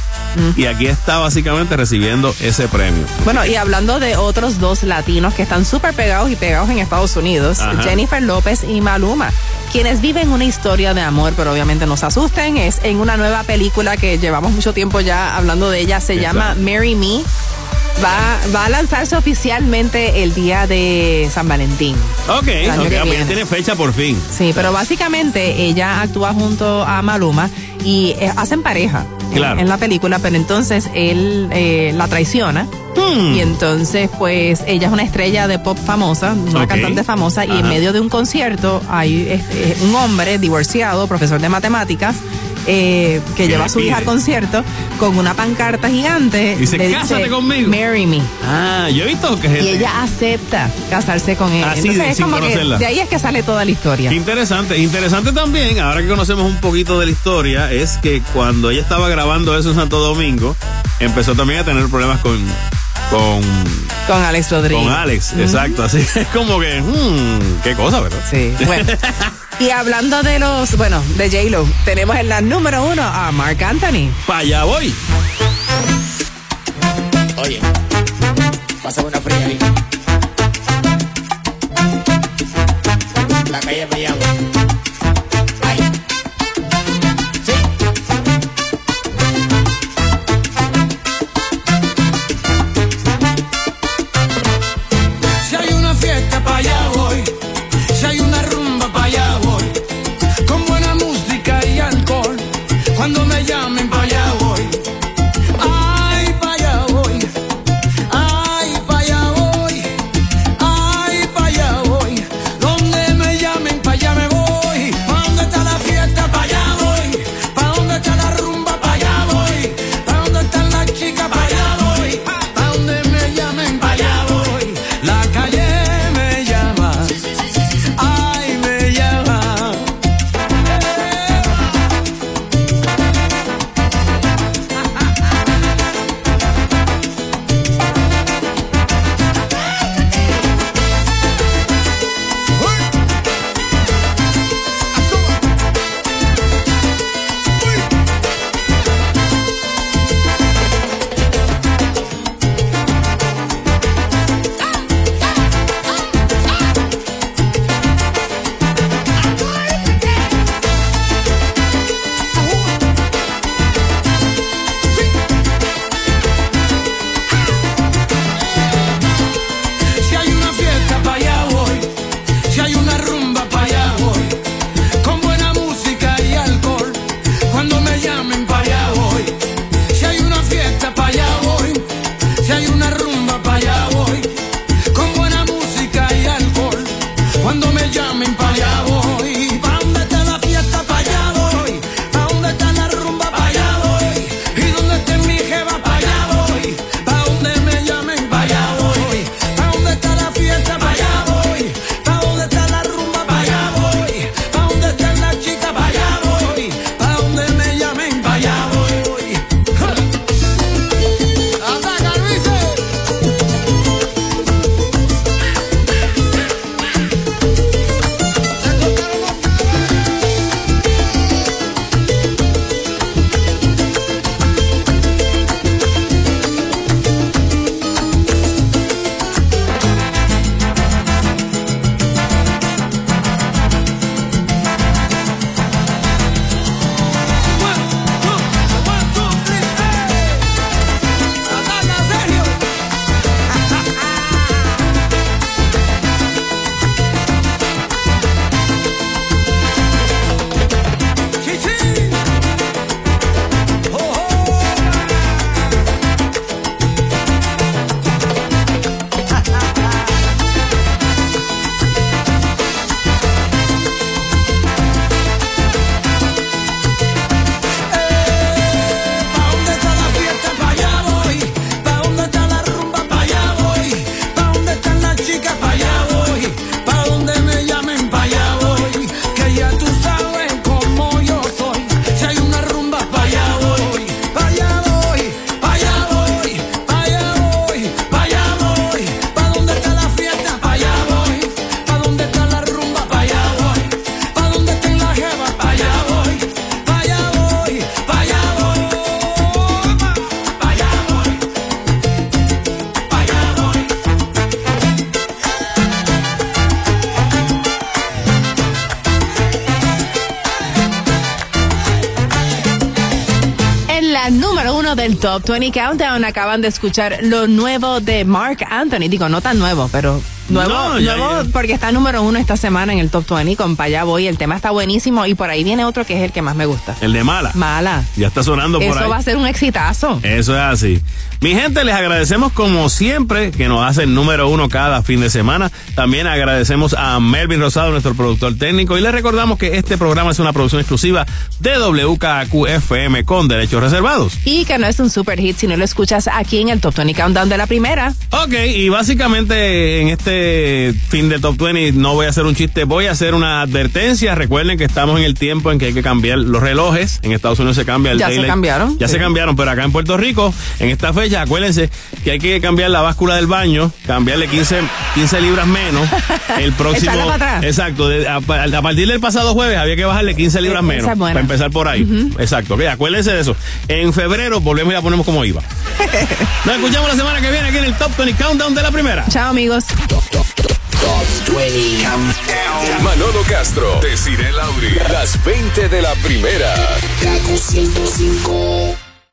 Y aquí está básicamente recibiendo ese premio. Bueno, y hablando de otros dos latinos que están súper pegados y pegados en Estados Unidos, Ajá. Jennifer López y Maluma, quienes viven una historia de amor, pero obviamente no se asusten, es en una nueva película que llevamos mucho tiempo ya hablando de ella, se llama Marry Me. Va, va a lanzarse oficialmente el día de San Valentín. Ok, El año ok, que pues ya tiene fecha por fin. Sí, pero básicamente ella actúa junto a Maluma y eh, hacen pareja Claro. en, la película, pero entonces él eh, la traiciona. Hmm. Y entonces, pues, ella es una estrella de pop famosa, una cantante famosa, y en medio de un concierto hay este, un hombre divorciado, profesor de matemáticas, eh, que ¿Qué lleva le a su hija al concierto con una pancarta gigante. Dice, le "Cásate conmigo". Marry me. Ah, yo he visto que Y gente- ella acepta casarse con él. Así, Entonces de- es sin como que conocerla. de ahí es que sale toda la historia. Qué interesante. Interesante también, ahora que conocemos un poquito de la historia, es que cuando ella estaba grabando eso en Santo Domingo, empezó también a tener problemas con. con. Con Alex Rodríguez. con Alex, exacto. Así es como que. hmm, qué cosa, ¿verdad? Sí, bueno. y hablando de los, bueno, de J-Lo, tenemos en la número uno a Mark Anthony. Para allá voy. Oye, pásame una fría ahí. La calle me llama. Top 20 Countdown. Acaban de escuchar lo nuevo de Mark Anthony. Digo, no tan nuevo, pero nuevo, No, ya, nuevo ya. porque está número uno esta semana en el Top 20 con Pa' allá voy. El tema está buenísimo y por ahí viene otro que es el que más me gusta. El de mala. Mala. Ya está sonando por Eso ahí. va a ser un exitazo. Eso es así. Mi gente, les agradecemos como siempre que nos hacen número uno cada fin de semana. También agradecemos a Melvin Rosado, nuestro productor técnico, y les recordamos que este programa es una producción exclusiva de WKQ FM con derechos reservados. Y que no es un super hit si no lo escuchas aquí en el Top 20 Countdown de la primera. Ok, y básicamente en este fin de Top 20 no voy a hacer un chiste, voy a hacer una advertencia. Recuerden que estamos en el tiempo en que hay que cambiar los relojes. En Estados Unidos se cambia el Ya se cambiaron, Ya sí. se cambiaron, pero acá en Puerto Rico, en esta fecha, acuérdense que hay que cambiar la báscula del baño, cambiarle 15, 15 libras menos. El próximo. Para atrás. Exacto, de- a, a partir del pasado jueves había que bajarle 15 libras Esa menos. es buena. Para empezar por ahí. Exacto, ok, acuérdense de eso. En febrero volvemos y la ponemos como iba. Nos escuchamos la semana que viene aquí en el Top 20 Countdown de la primera. Chao, amigos. Manolo Castro, Desiree Lauri, las 20 de la primera. Kaku 105.